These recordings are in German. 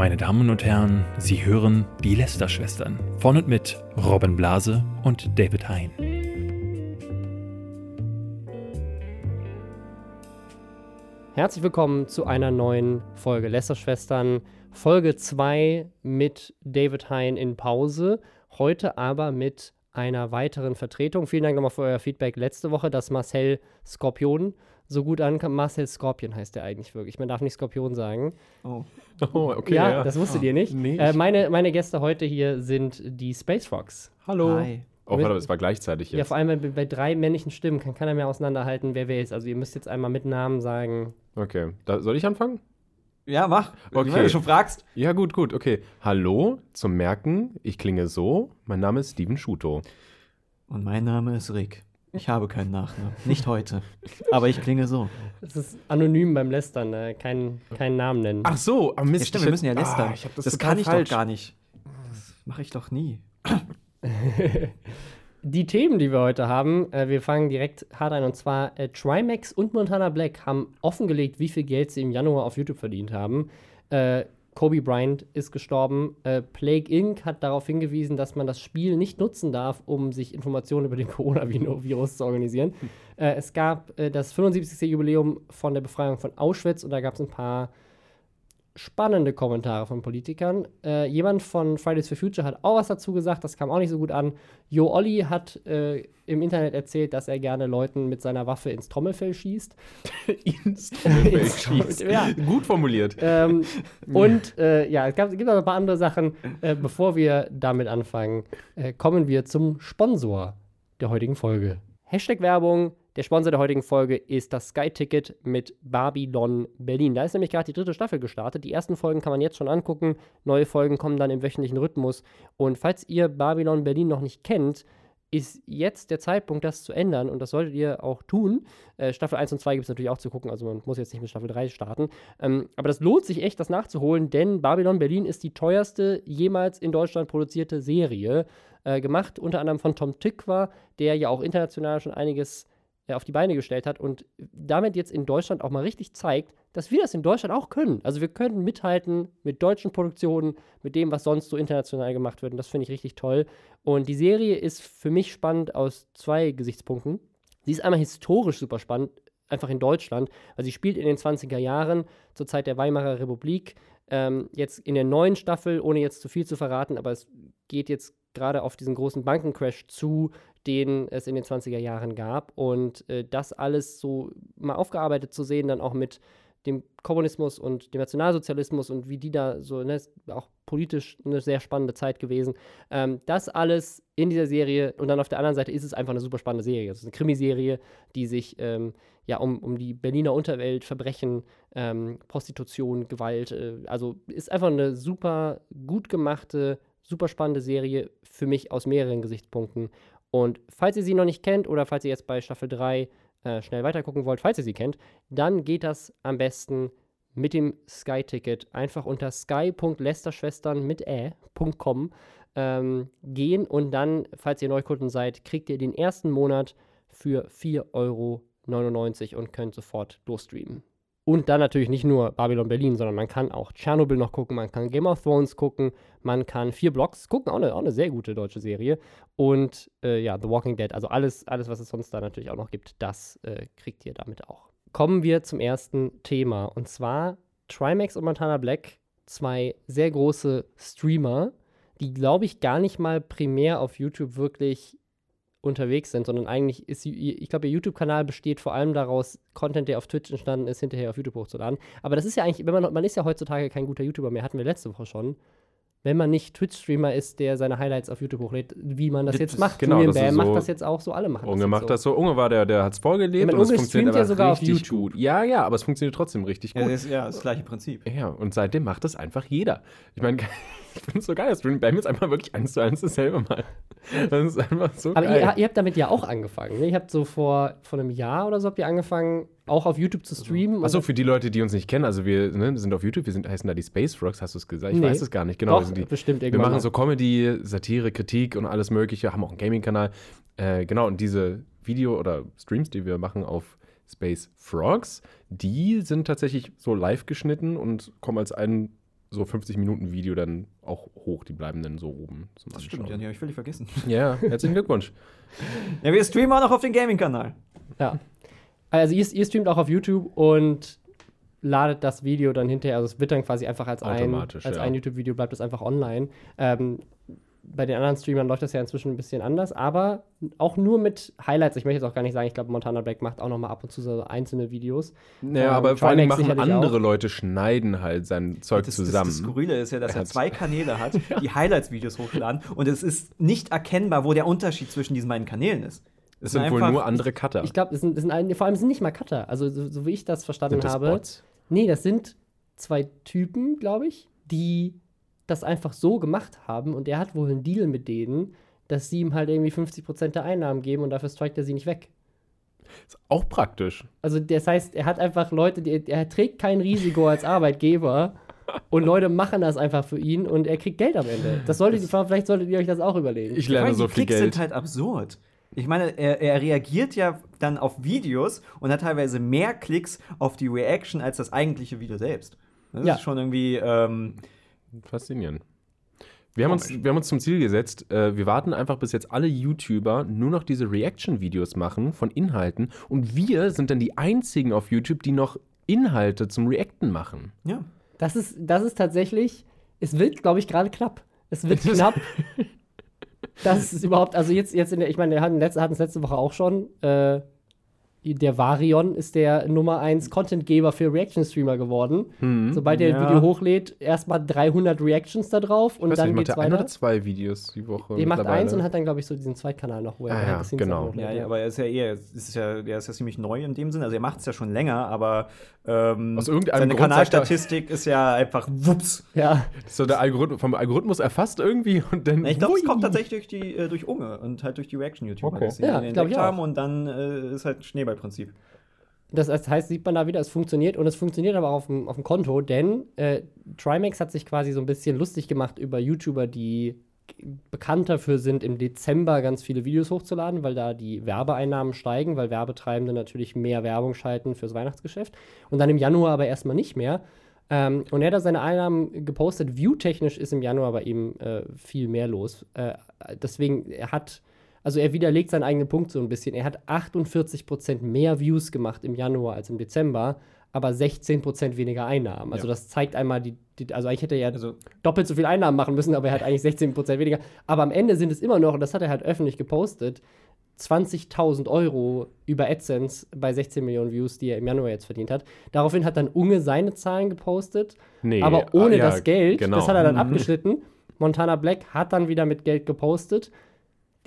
Meine Damen und Herren, Sie hören die Lester-Schwestern von und mit Robin Blase und David Hein. Herzlich willkommen zu einer neuen Folge Lester-Schwestern, Folge 2 mit David Hein in Pause, heute aber mit einer weiteren Vertretung. Vielen Dank nochmal für euer Feedback letzte Woche, dass Marcel Skorpion so gut ankam. Marcel Scorpion heißt der eigentlich wirklich. Man darf nicht Skorpion sagen. Oh. Oh, okay. ja, Ja, das wusstet ihr nicht. Nee, äh, meine, meine Gäste heute hier sind die Space Frogs. Hallo. Hi. Oh, warte, das war gleichzeitig Ja, jetzt. vor allem bei, bei drei männlichen Stimmen kann keiner mehr auseinanderhalten, wer wer ist. Also ihr müsst jetzt einmal mit Namen sagen. okay. Da, soll ich anfangen? Ja, mach. Okay. Wenn du schon fragst. Ja, gut, gut, okay. Hallo, zum Merken, ich klinge so. Mein Name ist Steven Schuto. Und mein Name ist Rick. Ich habe keinen Nachnamen. Nicht heute. Aber ich klinge so. Das ist anonym beim Lästern, äh, keinen keinen Namen nennen. Ach so, am Mist. Ja, stimmt, wir müssen ja hätte- lästern. Ah, das das kann ich falsch. doch gar nicht. Das mache ich doch nie. Die Themen, die wir heute haben, äh, wir fangen direkt hart ein. Und zwar äh, Trimax und Montana Black haben offengelegt, wie viel Geld sie im Januar auf YouTube verdient haben. Äh, Kobe Bryant ist gestorben. Äh, Plague Inc. hat darauf hingewiesen, dass man das Spiel nicht nutzen darf, um sich Informationen über den Coronavirus zu organisieren. Äh, es gab äh, das 75. Jubiläum von der Befreiung von Auschwitz und da gab es ein paar spannende Kommentare von Politikern. Äh, jemand von Fridays for Future hat auch was dazu gesagt, das kam auch nicht so gut an. Jo Olli hat äh, im Internet erzählt, dass er gerne Leuten mit seiner Waffe ins Trommelfell schießt. Ins Trommelfell Ins schießt. ja. Gut formuliert. ähm, und äh, ja, es, gab, gibt noch ein paar andere Sachen. Äh, bevor wir damit anfangen, äh, kommen wir zum Sponsor der heutigen Folge. Hashtag Werbung. Der Sponsor der heutigen Folge ist das Sky-Ticket mit Babylon Berlin. Da ist nämlich gerade die dritte Staffel gestartet. Die ersten Folgen kann man jetzt schon angucken. Neue Folgen kommen dann im wöchentlichen Rhythmus. Und falls ihr Babylon Berlin noch nicht kennt, ist jetzt der Zeitpunkt, das zu ändern. Und das solltet ihr auch tun. Äh, Staffel 1 und 2 gibt es natürlich auch zu gucken. Also man muss jetzt nicht mit Staffel 3 starten. Ähm, aber das lohnt sich echt, das nachzuholen, denn Babylon Berlin ist die teuerste jemals in Deutschland produzierte Serie. Äh, gemacht unter anderem von Tom Tykwer, der ja auch international schon einiges äh, auf die Beine gestellt hat und damit jetzt in Deutschland auch mal richtig zeigt, dass wir das in Deutschland auch können. Also wir können mithalten mit deutschen Produktionen, mit dem, was sonst so international gemacht wird. Und das finde ich richtig toll. Und die Serie ist für mich spannend aus zwei Gesichtspunkten. Sie ist einmal historisch super spannend, einfach in Deutschland, weil sie spielt in den 20er Jahren, zur Zeit der Weimarer Republik. Ähm, jetzt in der neuen Staffel, ohne jetzt zu viel zu verraten, aber es geht jetzt gerade auf diesen großen Bankencrash zu, den es in den 20er Jahren gab. Und äh, das alles so mal aufgearbeitet zu sehen, dann auch mit dem Kommunismus und dem Nationalsozialismus und wie die da so, ne, ist auch politisch eine sehr spannende Zeit gewesen. Ähm, das alles in dieser Serie und dann auf der anderen Seite ist es einfach eine super spannende Serie. Es ist eine Krimiserie, die sich ähm, ja um, um die Berliner Unterwelt, Verbrechen, ähm, Prostitution, Gewalt, äh, also ist einfach eine super gut gemachte, super spannende Serie für mich aus mehreren Gesichtspunkten. Und falls ihr sie noch nicht kennt oder falls ihr jetzt bei Staffel 3 äh, schnell weitergucken wollt, falls ihr sie kennt, dann geht das am besten mit dem Sky-Ticket einfach unter sky.lesterschwestern mit ä.com ähm, gehen und dann, falls ihr Neukunden seid, kriegt ihr den ersten Monat für 4,99 Euro und könnt sofort losstreamen. Und dann natürlich nicht nur Babylon Berlin, sondern man kann auch Tschernobyl noch gucken, man kann Game of Thrones gucken, man kann vier Blocks gucken, auch eine, auch eine sehr gute deutsche Serie. Und äh, ja, The Walking Dead, also alles, alles, was es sonst da natürlich auch noch gibt, das äh, kriegt ihr damit auch. Kommen wir zum ersten Thema und zwar Trimax und Montana Black, zwei sehr große Streamer, die glaube ich gar nicht mal primär auf YouTube wirklich unterwegs sind, sondern eigentlich ist, ich glaube, ihr YouTube-Kanal besteht vor allem daraus, Content, der auf Twitch entstanden ist, hinterher auf YouTube hochzuladen. Aber das ist ja eigentlich, man, man ist ja heutzutage kein guter YouTuber mehr, hatten wir letzte Woche schon. Wenn man nicht Twitch-Streamer ist, der seine Highlights auf YouTube hochlädt, wie man das Das jetzt macht. genau, Julian Bam macht so- das jetzt auch so, alle machen Unge das macht jetzt das so. Unge war der, der hat es vorgelebt Ja, mein und es Unge funktioniert streamt ja sogar auf YouTube. gut. Ja, ja, aber es funktioniert trotzdem richtig Ja, gut. das ist ja das gleiche Prinzip. Ja, und seitdem macht das einfach jeder. Ich meine, ich finde es so geil, dass Dream Bam jetzt einfach wirklich eins zu eins dasselbe mal. Das ist einfach so Aber geil. ihr, ihr habt damit ja auch angefangen. Ne? Ihr habt so vor, vor einem Jahr oder so habt ihr angefangen, auch auf YouTube zu streamen. Achso, für die Leute, die uns nicht kennen, also wir ne, sind auf YouTube, wir sind, heißen da die Space Frogs, hast du es gesagt? Ich Nee. weiß es gar nicht, genau. wir Doch, sind die, bestimmt wir irgendwann machen mal. so Comedy, Satire, Kritik und alles Mögliche, haben auch einen Gaming-Kanal. Äh, genau, und diese Video- oder Streams, die wir machen auf Space Frogs, die sind tatsächlich so live geschnitten und kommen als ein so 50 Minuten Video dann auch hoch. Die bleiben dann so oben zum Das stimmt, ja, die habe ich völlig vergessen. Ja, herzlichen Glückwunsch. Ja, wir streamen auch noch auf den Gaming-Kanal. Ja. Also ihr, ihr streamt auch auf YouTube und ladet das Video dann hinterher, also es wird dann quasi einfach als ein, als ja. ein YouTube-Video, bleibt es einfach online. Ähm, bei den anderen Streamern läuft das ja inzwischen ein bisschen anders, aber auch nur mit Highlights. Ich möchte jetzt auch gar nicht sagen, ich glaube, Montana Black macht auch noch mal ab und zu so einzelne Videos. Naja, Ähm, aber vor allem machen andere auch. Leute, schneiden halt sein Zeug Das, zusammen. Das, das Skurrile ist ja, dass Er er zwei Kanäle hat, die Highlights-Videos hochladen und es ist nicht erkennbar, wo der Unterschied zwischen diesen beiden Kanälen ist. Es sind wohl nur andere Cutter. Ich glaube, es sind, es sind vor allem es sind nicht mal Cutter. Also so, so wie ich das verstanden Sind das habe. Bots? Nee, das sind zwei Typen, glaube ich, die das einfach so gemacht haben und er hat wohl einen Deal mit denen, dass sie ihm halt irgendwie 50% der Einnahmen geben und dafür strikt er sie nicht weg. Ist auch praktisch. Also das heißt, er hat einfach Leute, die, er trägt kein Risiko als Arbeitgeber und Leute machen das einfach für ihn und er kriegt Geld am Ende. Das solltet ihr, vielleicht solltet ihr euch das auch überlegen. Ich lerne so die viel Klicks Geld. sind halt absurd. Ich meine, er, er reagiert ja dann auf Videos und hat teilweise mehr Klicks auf die Reaction als das eigentliche Video selbst. Das Ja. ist schon irgendwie. Ähm, Faszinierend. Wir haben, uns, wir haben uns zum Ziel gesetzt, äh, wir warten einfach, bis jetzt alle YouTuber nur noch diese Reaction-Videos machen von Inhalten und wir sind dann die einzigen auf YouTube, die noch Inhalte zum Reacten machen. ja. Das ist, das ist tatsächlich, es wird, glaube ich, gerade knapp. Es wird knapp. Das ist überhaupt, also jetzt, jetzt in der, ich meine, wir hatten es letzte Woche auch schon. Äh, der Varion ist der Nummer 1 Contentgeber für Reaction-Streamer geworden. Sobald er Ja. ein Video hochlädt, erstmal 300 Reactions da drauf und Ich weiß dann nicht, macht geht's er ein weiter. oder zwei Videos die Woche? Der macht eins und hat dann, glaube ich, so diesen Zweitkanal noch, wo er Ah, ja, genau. Ja, ja, aber er ist ja eher, es ist ja, der ist ja ziemlich neu in dem Sinne. Also er macht es ja schon länger, aber ähm, Aus irgendeinem seine Grund er- Kanalstatistik ist ja einfach wups. ja. So der Algorithmus, vom Algorithmus erfasst irgendwie und dann. Ich glaube, es kommt tatsächlich durch die äh, durch Unge und halt durch die Reaction-YouTuber, Okay. sie Ja, ich entdeckt haben und dann äh, ist halt Schneeballprinzip. Das heißt, sieht man da wieder, es funktioniert und es funktioniert aber auf dem, auf dem Konto, denn äh, Trimax hat sich quasi so ein bisschen lustig gemacht über YouTuber, die bekannt dafür sind, im Dezember ganz viele Videos hochzuladen, weil da die Werbeeinnahmen steigen, weil Werbetreibende natürlich mehr Werbung schalten fürs Weihnachtsgeschäft und dann im Januar aber erstmal nicht mehr. Ähm, und er hat da seine Einnahmen gepostet. View-technisch ist im Januar bei ihm äh, viel mehr los. Äh, deswegen, er hat, also er widerlegt seinen eigenen Punkt so ein bisschen. Er hat 48% mehr Views gemacht im Januar als im Dezember, aber 16% weniger Einnahmen. Also Ja. das zeigt einmal die, die, also eigentlich hätte er ja Also doppelt so viel Einnahmen machen müssen, aber er hat eigentlich 16% weniger. Aber am Ende sind es immer noch, und das hat er halt öffentlich gepostet, 20.000 Euro über AdSense bei 16 Millionen Views, die er im Januar jetzt verdient hat. Daraufhin hat dann Unge seine Zahlen gepostet, Nee, aber ohne ah, ja, das Geld. genau. Das hat er dann Mhm. abgeschnitten. Montana Black hat dann wieder mit Geld gepostet.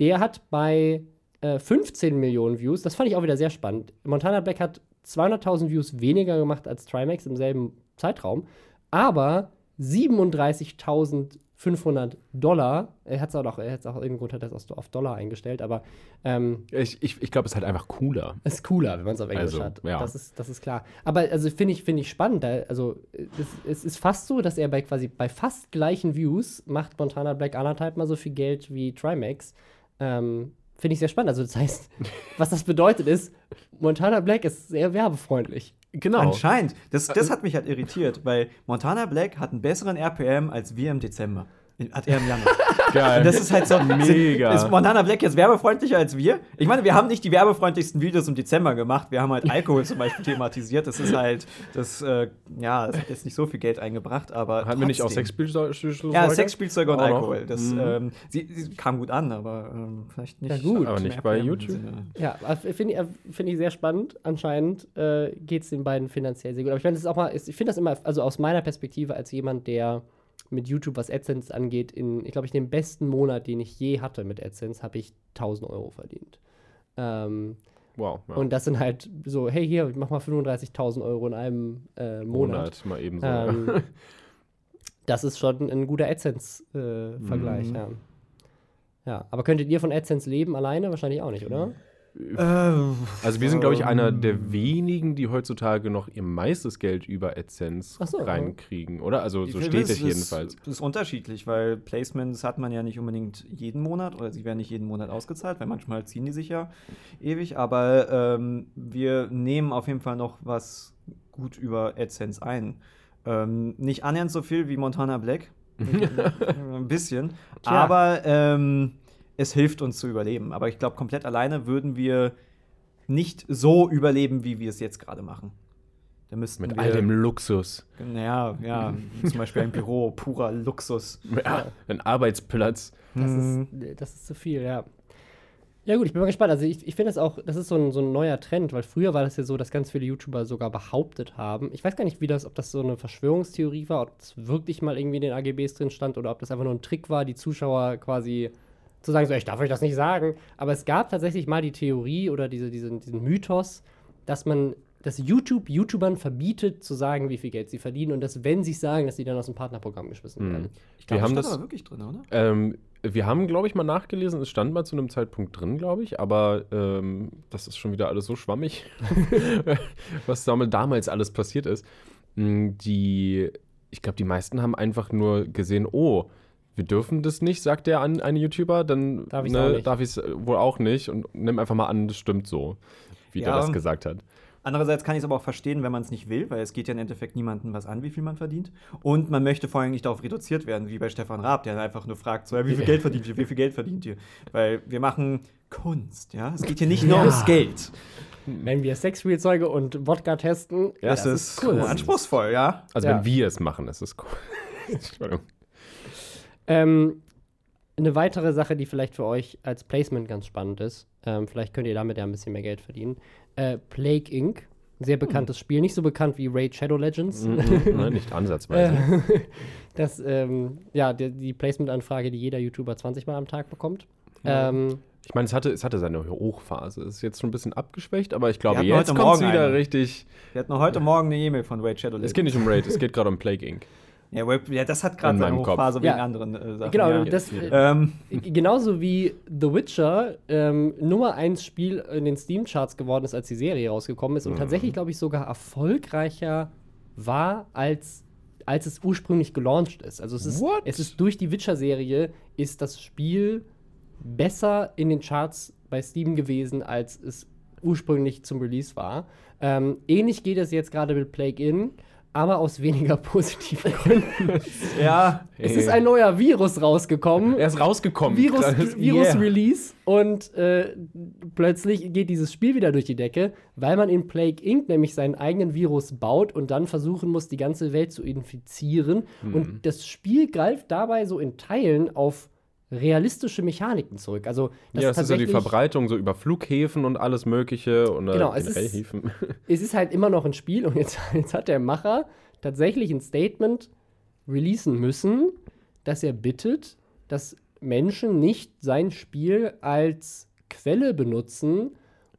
Der hat bei äh, 15 Millionen Views, das fand ich auch wieder sehr spannend. Montana Black hat 200.000 Views weniger gemacht als Trimax im selben Zeitraum, aber 37.500 Dollar. Er hat es auch, noch- er hat's auch irgendwo Grund hat es auf Dollar eingestellt, aber ähm, Ich, ich, ich glaube, es ist halt einfach cooler. ist cooler, wenn man es auf Englisch Also, hat. ja. Das, ist, das ist klar. Aber also finde ich, finde ich spannend. Also es, es ist fast so, dass er bei quasi bei fast gleichen Views macht Montana Black anderthalb mal so viel Geld wie Trimax. Ähm, finde ich sehr spannend. Also das heißt, was das bedeutet ist, Montana Black ist sehr werbefreundlich. Genau. anscheinend. Das, das hat mich halt irritiert, weil Montana Black hat einen besseren RPM als wir im Dezember. Hat er im Januar. Geil. Und das ist halt so. Mega. Sind, ist Montana Black jetzt werbefreundlicher als wir? Ich meine, wir haben nicht die werbefreundlichsten Videos im Dezember gemacht. Wir haben halt Alkohol zum Beispiel thematisiert. Das ist halt, das, äh, ja, das hat jetzt nicht so viel Geld eingebracht, aber. Hatten wir nicht auch trotzdem. Sexspielzeuge? Ja, Sexspielzeuge und? Alkohol. Das, Mhm. ähm, sie, sie kam gut an, aber ähm, vielleicht nicht. Ja, gut. Aber nicht bei YouTube. Sinne. Ja, finde ich, find ich sehr spannend. Anscheinend äh, geht es den beiden finanziell sehr gut. Aber ich meine, das ist auch mal, ich finde das immer, also aus meiner Perspektive als jemand, der mit YouTube, was AdSense angeht, in, ich glaube, ich den besten Monat, den ich je hatte mit AdSense, habe ich 1000 Euro verdient. Ähm, Wow. Ja. Und das sind halt so, hey, hier, ich mach mal 35.000 Euro in einem äh, Monat. Monat mal eben so. Ähm, das ist schon ein guter AdSense-Vergleich, Mhm. ja. Ja, aber könntet ihr von AdSense leben alleine? Wahrscheinlich auch nicht, oder? Also wir sind, glaube ich, einer Ähm. der wenigen, die heutzutage noch ihr meistes Geld über AdSense so, reinkriegen, oder? Also so steht es jedenfalls. Das ist unterschiedlich, weil Placements hat man ja nicht unbedingt jeden Monat oder sie werden nicht jeden Monat ausgezahlt, weil manchmal ziehen die sich ja ewig. Aber ähm, wir nehmen auf jeden Fall noch was gut über AdSense ein. Ähm, nicht annähernd so viel wie Montana Black. Ein bisschen. Tja. Aber ähm, es hilft uns zu überleben. Aber ich glaube, komplett alleine würden wir nicht so überleben, wie wir es jetzt gerade machen. Da Mit wir, all dem Luxus. Ja, ja, zum Beispiel ein Büro, purer Luxus. Ja, ein Arbeitsplatz. Das, mhm. ist, das ist zu viel, ja. Ja, gut, ich bin mal gespannt. Also, ich, ich finde das auch, das ist so ein, so ein neuer Trend, weil früher war das ja so, dass ganz viele YouTuber sogar behauptet haben. Ich weiß gar nicht, wie das, ob das so eine Verschwörungstheorie war, ob es wirklich mal irgendwie in den AGBs drin stand oder ob das einfach nur ein Trick war, die Zuschauer quasi zu sagen, so, ich darf euch das nicht sagen. Aber es gab tatsächlich mal die Theorie oder diese, diesen, diesen Mythos, dass man dass YouTube YouTubern verbietet, zu sagen, wie viel Geld sie verdienen und dass, wenn sie sagen, dass sie dann aus dem Partnerprogramm geschmissen mhm. werden. Ich glaube, das stand das, aber wirklich drin, oder? Ähm, wir haben, glaube ich, mal nachgelesen, es stand mal zu einem Zeitpunkt drin, glaube ich, aber ähm, das ist schon wieder alles so schwammig, was damals alles passiert ist. Hm, die, ich glaube, die meisten haben einfach nur gesehen, oh, wir dürfen das nicht, sagt der an eine YouTuber, dann darf ich es ne, wohl auch nicht und nimm einfach mal an, das stimmt so, wie ja, der das gesagt hat. Andererseits kann ich es aber auch verstehen, wenn man es nicht will, weil es geht ja im Endeffekt niemandem was an, wie viel man verdient. Und man möchte vor allem nicht darauf reduziert werden, wie bei Stefan Raab, der einfach nur fragt, so, wie viel Geld verdient ihr, wie viel Geld verdient ihr? Weil wir machen Kunst, ja? Es geht hier nicht nur ja. ums Geld. Wenn wir Sexspielzeuge und Wodka testen, ja, das, das ist, cool. anspruchsvoll, ja? Also ja. wenn wir es machen, ist es cool. Entschuldigung. Ähm, eine weitere Sache, die vielleicht für euch als Placement ganz spannend ist, ähm, vielleicht könnt ihr damit ja ein bisschen mehr Geld verdienen, äh, Plague Inc. Sehr bekanntes hm. Spiel, nicht so bekannt wie Raid Shadow Legends. Mhm, nein, nicht ansatzweise. das, ähm, ja, die, die Placement-Anfrage, die jeder YouTuber 20 Mal am Tag bekommt. Ja. Ähm, ich meine, es hatte, es hatte seine Hochphase. Es ist jetzt schon ein bisschen abgeschwächt, aber ich glaube, jetzt kommt es wieder eine. richtig. Wir hatten noch heute Morgen eine E-Mail von Raid Shadow Legends. Es geht nicht um Raid, es geht gerade um Plague Inc. Ja, Web, ja das hat gerade seine Hochphase wegen ja. anderen äh, Sachen. Genau, ja. das, ähm. genauso wie The Witcher ähm, Nummer 1 Spiel in den Steam-Charts geworden ist, als die Serie rausgekommen ist und mhm. tatsächlich, glaube ich, sogar erfolgreicher war, als, als es ursprünglich gelauncht ist. Also es ist, es ist durch die Witcher-Serie ist das Spiel besser in den Charts bei Steam gewesen, als es ursprünglich zum Release war. Ähm, ähnlich geht es jetzt gerade mit Plague In aber aus weniger positiven Gründen. ja. Es ist ein neuer Virus rausgekommen. Er ist rausgekommen. Virus, Virus yeah. Release. Und äh, plötzlich geht dieses Spiel wieder durch die Decke, weil man in Plague Inc. nämlich seinen eigenen Virus baut und dann versuchen muss, die ganze Welt zu infizieren. Mhm. Und das Spiel greift dabei so in Teilen auf realistische Mechaniken zurück. Also das ja, das ist ja die Verbreitung so über Flughäfen und alles Mögliche und genau, es ist, es ist halt immer noch ein Spiel und jetzt, jetzt hat der Macher tatsächlich ein Statement releasen müssen, dass er bittet, dass Menschen nicht sein Spiel als Quelle benutzen,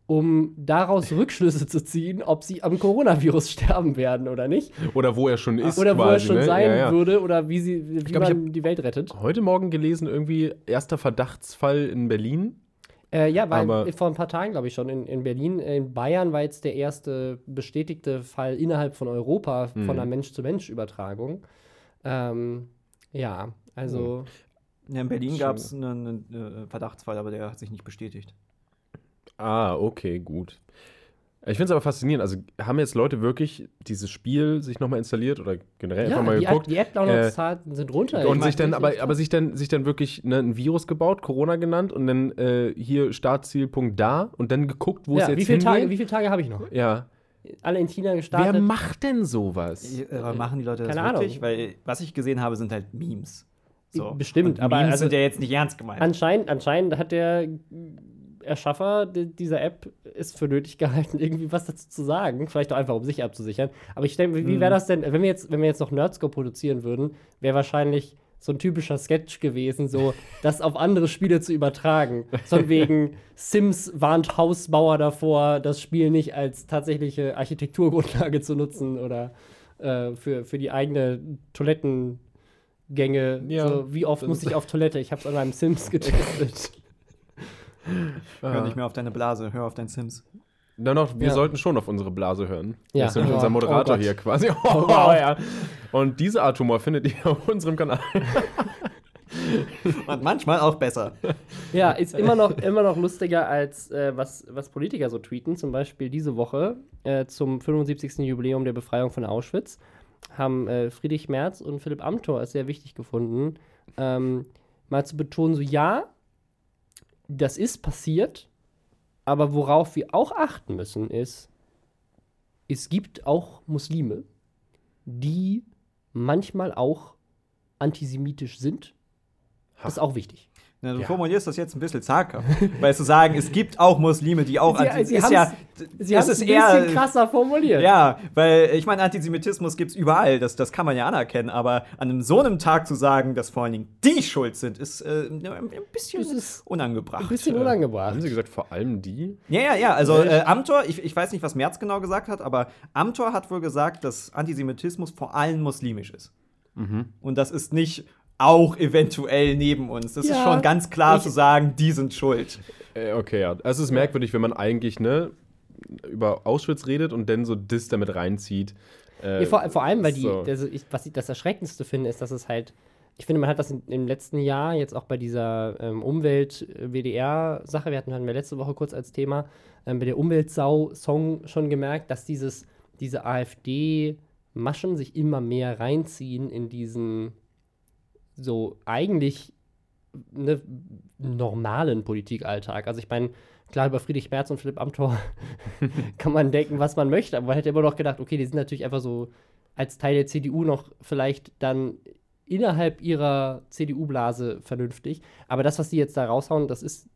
um daraus Rückschlüsse zu ziehen, ob sie am Coronavirus sterben werden oder nicht. Oder wo er schon ist. Oder quasi, wo er schon ne? sein ja, ja. würde oder wie, sie, wie glaub, man die Welt rettet. Heute Morgen gelesen, irgendwie erster Verdachtsfall in Berlin. Äh, ja, weil Aber vor ein paar Tagen, glaube ich, schon in, in Berlin. In Bayern war jetzt der erste bestätigte Fall innerhalb von Europa mhm. von einer Mensch-zu-Mensch-Übertragung. Ähm, ja, also. Ja, in Berlin gab es einen, einen äh, Verdachtsfall, aber der hat sich nicht bestätigt. Ah, okay, gut. Ich finde es aber faszinierend. Also haben jetzt Leute wirklich dieses Spiel sich nochmal installiert oder generell ja, einfach mal die geguckt? die App-Downloads äh, sind runter. Und sich dann, aber, aber sich dann, sich dann wirklich ne, ein Virus gebaut, Corona genannt und dann äh, hier Startzielpunkt da und dann geguckt, wo ja, es jetzt wie viele Tage, Wie viele Tage habe ich noch? Ja. Alle in China gestartet. Wer macht denn sowas? Aber machen die Leute das Keine wirklich? Ahnung. Weil was ich gesehen habe, sind halt Memes. So. Bestimmt, und aber Memes also, sind ja jetzt nicht ernst gemeint. Anscheinend, anscheinend hat der Erschaffer dieser App ist für nötig gehalten, irgendwie was dazu zu sagen. Vielleicht auch einfach, um sich abzusichern. Aber ich denke, wie wäre mhm. das denn, wenn wir jetzt, wenn wir jetzt noch Nerdscope produzieren würden, wäre wahrscheinlich so ein typischer Sketch gewesen, so das auf andere Spiele zu übertragen. Von wegen Sims warnt Hausbauer davor, das Spiel nicht als tatsächliche Architekturgrundlage zu nutzen oder äh, für, für die eigene Toilettengänge. Ja, so, wie oft muss ich auf Toilette? Ich habe es an meinem Sims getestet. Hör nicht mehr auf deine Blase, hör auf dein Sims. Na noch, wir ja. sollten schon auf unsere Blase hören. Ja. Das ist nämlich unser Moderator oh hier quasi. Oh, wow, ja. Und diese Art Humor findet ihr auf unserem Kanal. Und manchmal auch besser. Ja, ist immer noch, immer noch lustiger als äh, was, was Politiker so tweeten. Zum Beispiel diese Woche äh, zum 75. Jubiläum der Befreiung von Auschwitz haben äh, Friedrich Merz und Philipp Amthor es sehr wichtig gefunden, ähm, mal zu betonen, so ja, das ist passiert, aber worauf wir auch achten müssen, ist, es gibt auch Muslime, die manchmal auch antisemitisch sind. Das ist auch wichtig. Na, du Ja. formulierst das jetzt ein bisschen zaghaft, weil zu sagen, es gibt auch Muslime, die auch Sie, anti- sie ist haben ja, es es ist ein eher bisschen krasser formuliert. Ja, weil ich meine, Antisemitismus gibt es überall, das, das kann man ja anerkennen, aber an einem, so einem Tag zu sagen, dass vor allen Dingen die schuld sind, ist äh, ein bisschen Das ist unangebracht. Ein bisschen Äh, unangebracht. Haben sie gesagt, vor allem die? Ja, ja, ja. Also äh, Amtor, ich, ich weiß nicht, was Merz genau gesagt hat, aber Amtor hat wohl gesagt, dass Antisemitismus vor allem muslimisch ist. Und das ist nicht auch eventuell neben uns. Das ist Ja, schon ganz klar ich- zu sagen, die sind schuld. Äh, okay, ja. Es ist merkwürdig, wenn man eigentlich, ne, über Auschwitz redet und dann so das damit reinzieht. Äh, Ja, vor, vor allem, weil die, so. also ich, was ich das Erschreckendste finde, ist, dass es halt, ich finde, man hat das in, im letzten Jahr, jetzt auch bei dieser ähm, Umwelt-WDR-Sache, wir hatten, hatten wir letzte Woche kurz als Thema, ähm, bei der Umweltsau-Song schon gemerkt, dass dieses, diese AfD-Maschen sich immer mehr reinziehen in diesen so eigentlich ne, normalen Politikalltag. Also ich meine, klar, über Friedrich Merz und Philipp Amthor kann man denken, was man möchte, aber man hätte immer noch gedacht, okay, die sind natürlich einfach so als Teil der CDU noch vielleicht dann innerhalb ihrer CDU-Blase vernünftig. Aber das, was die jetzt da raushauen, das ist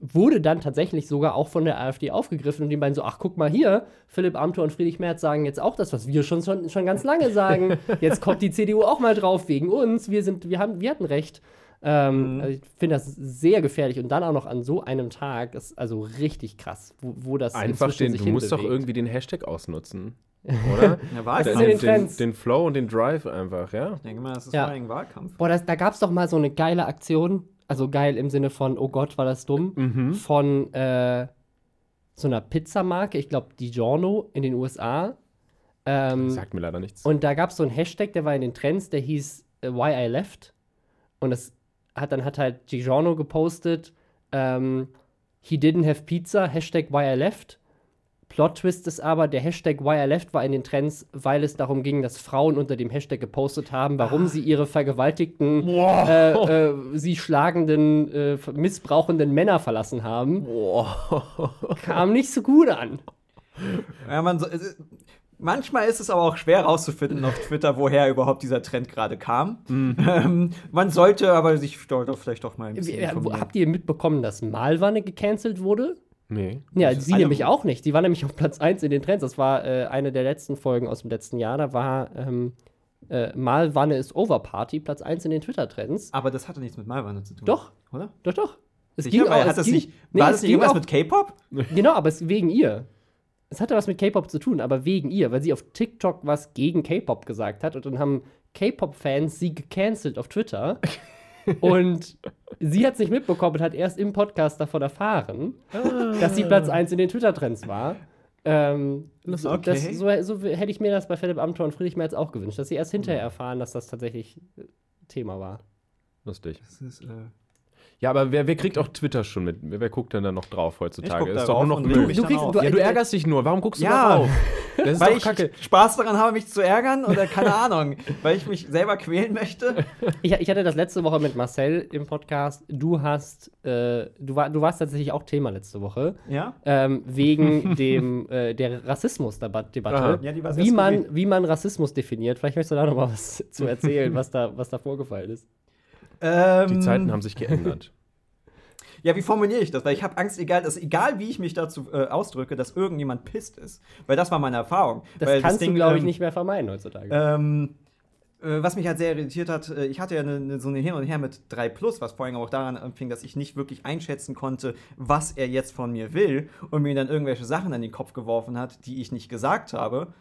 wurde dann tatsächlich sogar auch von der AfD aufgegriffen und die meinen so, ach guck mal hier, Philipp Amthor und Friedrich Merz sagen jetzt auch das, was wir schon, schon, schon ganz lange sagen. Jetzt kommt die CDU auch mal drauf wegen uns. Wir sind, wir haben, wir hatten recht. Ähm, Mhm. also ich finde das sehr gefährlich und dann auch noch an so einem Tag, das ist also richtig krass, wo, wo das Einfach den, sich du musst doch irgendwie den Hashtag ausnutzen. Oder? Ja, Wahlkampf. in den ich den, den Flow und den Drive einfach, ja. denke mal, das ist Ja. vor allem Wahlkampf. Boah, das, da gab es doch mal so eine geile Aktion, also geil im Sinne von, oh Gott, war das dumm, Mhm. von äh, so einer Pizzamarke, ich glaube DiGiorno in den USA. Ähm, Sagt mir leider nichts. und da gab es so einen Hashtag, der war in den Trends, der hieß äh, Why I Left. Und das hat dann hat halt DiGiorno gepostet, ähm, He didn't have pizza, Hashtag Why I Left. Plot Twist ist aber, der Hashtag Why I Left war in den Trends, weil es darum ging, dass Frauen unter dem Hashtag gepostet haben, warum sie ihre vergewaltigten, äh, äh, sie schlagenden, äh, missbrauchenden Männer verlassen haben. Kam nicht so gut an. Ja, man so, manchmal ist es aber auch schwer rauszufinden auf Twitter, woher überhaupt dieser Trend gerade kam. Ähm, man sollte aber sich doch, doch vielleicht doch mal ein bisschen informieren. Habt ihr mitbekommen, dass Malwanne gecancelt wurde? Nee. Ja, sie nämlich auch nicht. Die war nämlich auf Platz 1 in den Trends. Das war äh, eine der letzten Folgen aus dem letzten Jahr. Da war ähm, äh, Malwanne ist Over Party, Platz 1 in den Twitter-Trends. Aber das hatte nichts mit Malwanne zu tun. Doch. Oder? Doch, doch. Es Sicher? Weil auch- hat es das ging- nicht, nee, war das nicht ging irgendwas auch- mit K-Pop? Genau, aber es wegen ihr. Es hatte was mit K-Pop zu tun, aber wegen ihr, weil sie auf TikTok was gegen K-Pop gesagt hat und dann haben K-Pop-Fans sie gecancelt auf Twitter. und sie hat es nicht mitbekommen und hat erst im Podcast davon erfahren, dass sie Platz 1 in den Twitter-Trends war. Ähm, so, Okay. das, so, so hätte ich mir das bei Philipp Amthor und Friedrich Merz auch gewünscht, dass sie erst hinterher erfahren, dass das tatsächlich äh, Thema war. Lustig. Das ist, äh, Ja, aber wer, wer kriegt auch Twitter schon mit? Wer, wer guckt denn da noch drauf heutzutage? Ich guck ist doch nur noch reg mich dann auf. ja, du ärgerst dich nur. Warum guckst du Ja. da drauf? Das ist weil doch ich kacke. Spaß daran habe, mich zu ärgern oder keine Ahnung, weil ich mich selber quälen möchte. Ich, ich hatte das letzte Woche mit Marcel im Podcast. Du hast, äh, du, war, du warst tatsächlich auch Thema letzte Woche. Ja? ähm, wegen dem, äh, der Rassismusdebatte. Ja, die war wie, man, wie man Rassismus definiert. Vielleicht möchtest du da noch mal was zu erzählen, was da, was da vorgefallen ist. Ähm, Die Zeiten haben sich geändert. Ja, wie formuliere ich das? Weil ich habe Angst, egal, dass, egal wie ich mich dazu äh, ausdrücke, dass irgendjemand pisst ist. Weil das war meine Erfahrung. Das Weil kannst du, Ding, glaube ich, ähm, nicht mehr vermeiden heutzutage. Ähm, äh, was mich halt sehr irritiert hat, äh, ich hatte ja ne, ne, so eine Hin und Her mit 3 Plus, was vor allem auch daran anfing, dass ich nicht wirklich einschätzen konnte, was er jetzt von mir will und mir dann irgendwelche Sachen an den Kopf geworfen hat, die ich nicht gesagt habe.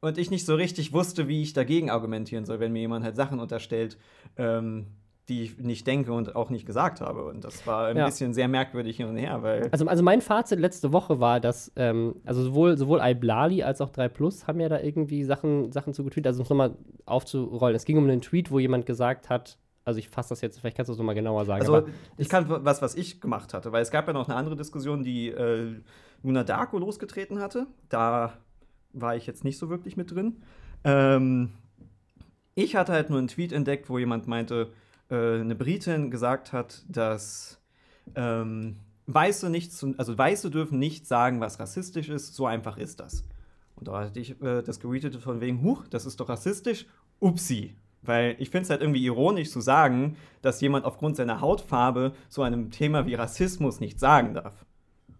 Und ich nicht so richtig wusste, wie ich dagegen argumentieren soll, wenn mir jemand halt Sachen unterstellt, ähm, die ich nicht denke und auch nicht gesagt habe. Und das war ein Ja. bisschen sehr merkwürdig hin und her, weil. also, also mein Fazit letzte Woche war, dass ähm, also sowohl, sowohl Iblali als auch 3 Plus haben ja da irgendwie Sachen, Sachen zu getweetet. Also um es nochmal aufzurollen. Es ging um einen Tweet, wo jemand gesagt hat, also ich fasse das jetzt, vielleicht kannst du es nochmal genauer sagen. Also, ich kann was, was ich gemacht hatte, weil es gab ja noch eine andere Diskussion, die äh, Luna Darko losgetreten hatte. Da war ich jetzt nicht so wirklich mit drin. Ähm, Ich hatte halt nur einen Tweet entdeckt, wo jemand meinte, äh, eine Britin gesagt hat, dass ähm, Weiße nicht, zu, also Weiße dürfen nicht sagen, was rassistisch ist. So einfach ist das. Und da hatte ich äh, das geretweetet von wegen, huch, das ist doch rassistisch. Upsi. Weil ich finde es halt irgendwie ironisch zu sagen, dass jemand aufgrund seiner Hautfarbe so einem Thema wie Rassismus nicht sagen darf.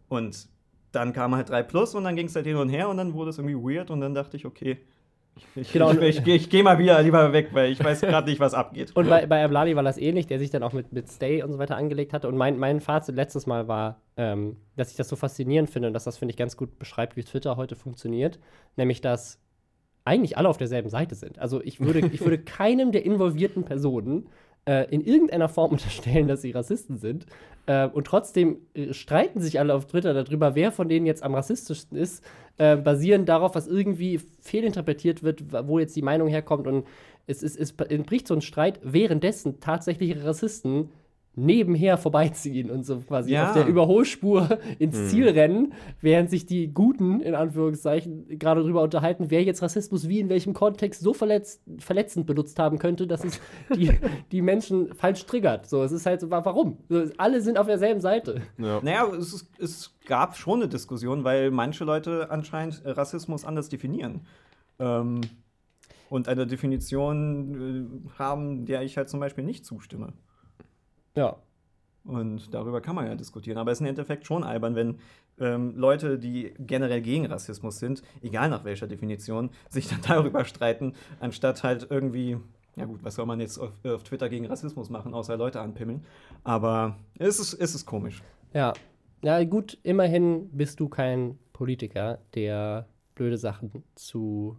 Und dann kam halt 3 Plus und dann ging es halt hin und her und dann wurde es irgendwie weird und dann dachte ich, okay, ich, Genau. ich, ich, ich, gehe mal wieder lieber weg, weil ich weiß gerade nicht, was abgeht. Und bei, bei Ablali war das ähnlich, der sich dann auch mit, mit Stay und so weiter angelegt hatte. Und mein, mein Fazit letztes Mal war, ähm, dass ich das so faszinierend finde und dass das, finde ich, ganz gut beschreibt, wie Twitter heute funktioniert. Nämlich, dass eigentlich alle auf derselben Seite sind. Also ich würde, ich würde keinem der involvierten Personen äh, in irgendeiner Form unterstellen, dass sie Rassisten sind. Äh, und trotzdem äh, streiten sich alle auf Twitter darüber, wer von denen jetzt am rassistischsten ist, äh, basierend darauf, was irgendwie fehlinterpretiert wird, wo jetzt die Meinung herkommt. Und es, es, es entbricht so ein Streit, währenddessen tatsächliche Rassisten nebenher vorbeiziehen und so quasi Ja. auf der Überholspur ins Ziel rennen, während sich die Guten, in Anführungszeichen, gerade darüber unterhalten, wer jetzt Rassismus wie in welchem Kontext so verletzt, verletzend benutzt haben könnte, dass es die, die Menschen falsch triggert. So, es ist halt so, wa- warum? So, alle sind auf derselben Seite. Ja. Naja, es, ist, es gab schon eine Diskussion, weil manche Leute anscheinend Rassismus anders definieren. Ähm, und eine Definition äh, haben, der ich halt zum Beispiel nicht zustimme. Ja. Und darüber kann man ja diskutieren. Aber es ist im Endeffekt schon albern, wenn ähm, Leute, die generell gegen Rassismus sind, egal nach welcher Definition, sich dann darüber streiten, anstatt halt irgendwie, ja gut, was soll man jetzt auf, auf Twitter gegen Rassismus machen, außer Leute anpimmeln. Aber es ist, es ist komisch. Ja. Ja, gut, immerhin bist du kein Politiker, der blöde Sachen zu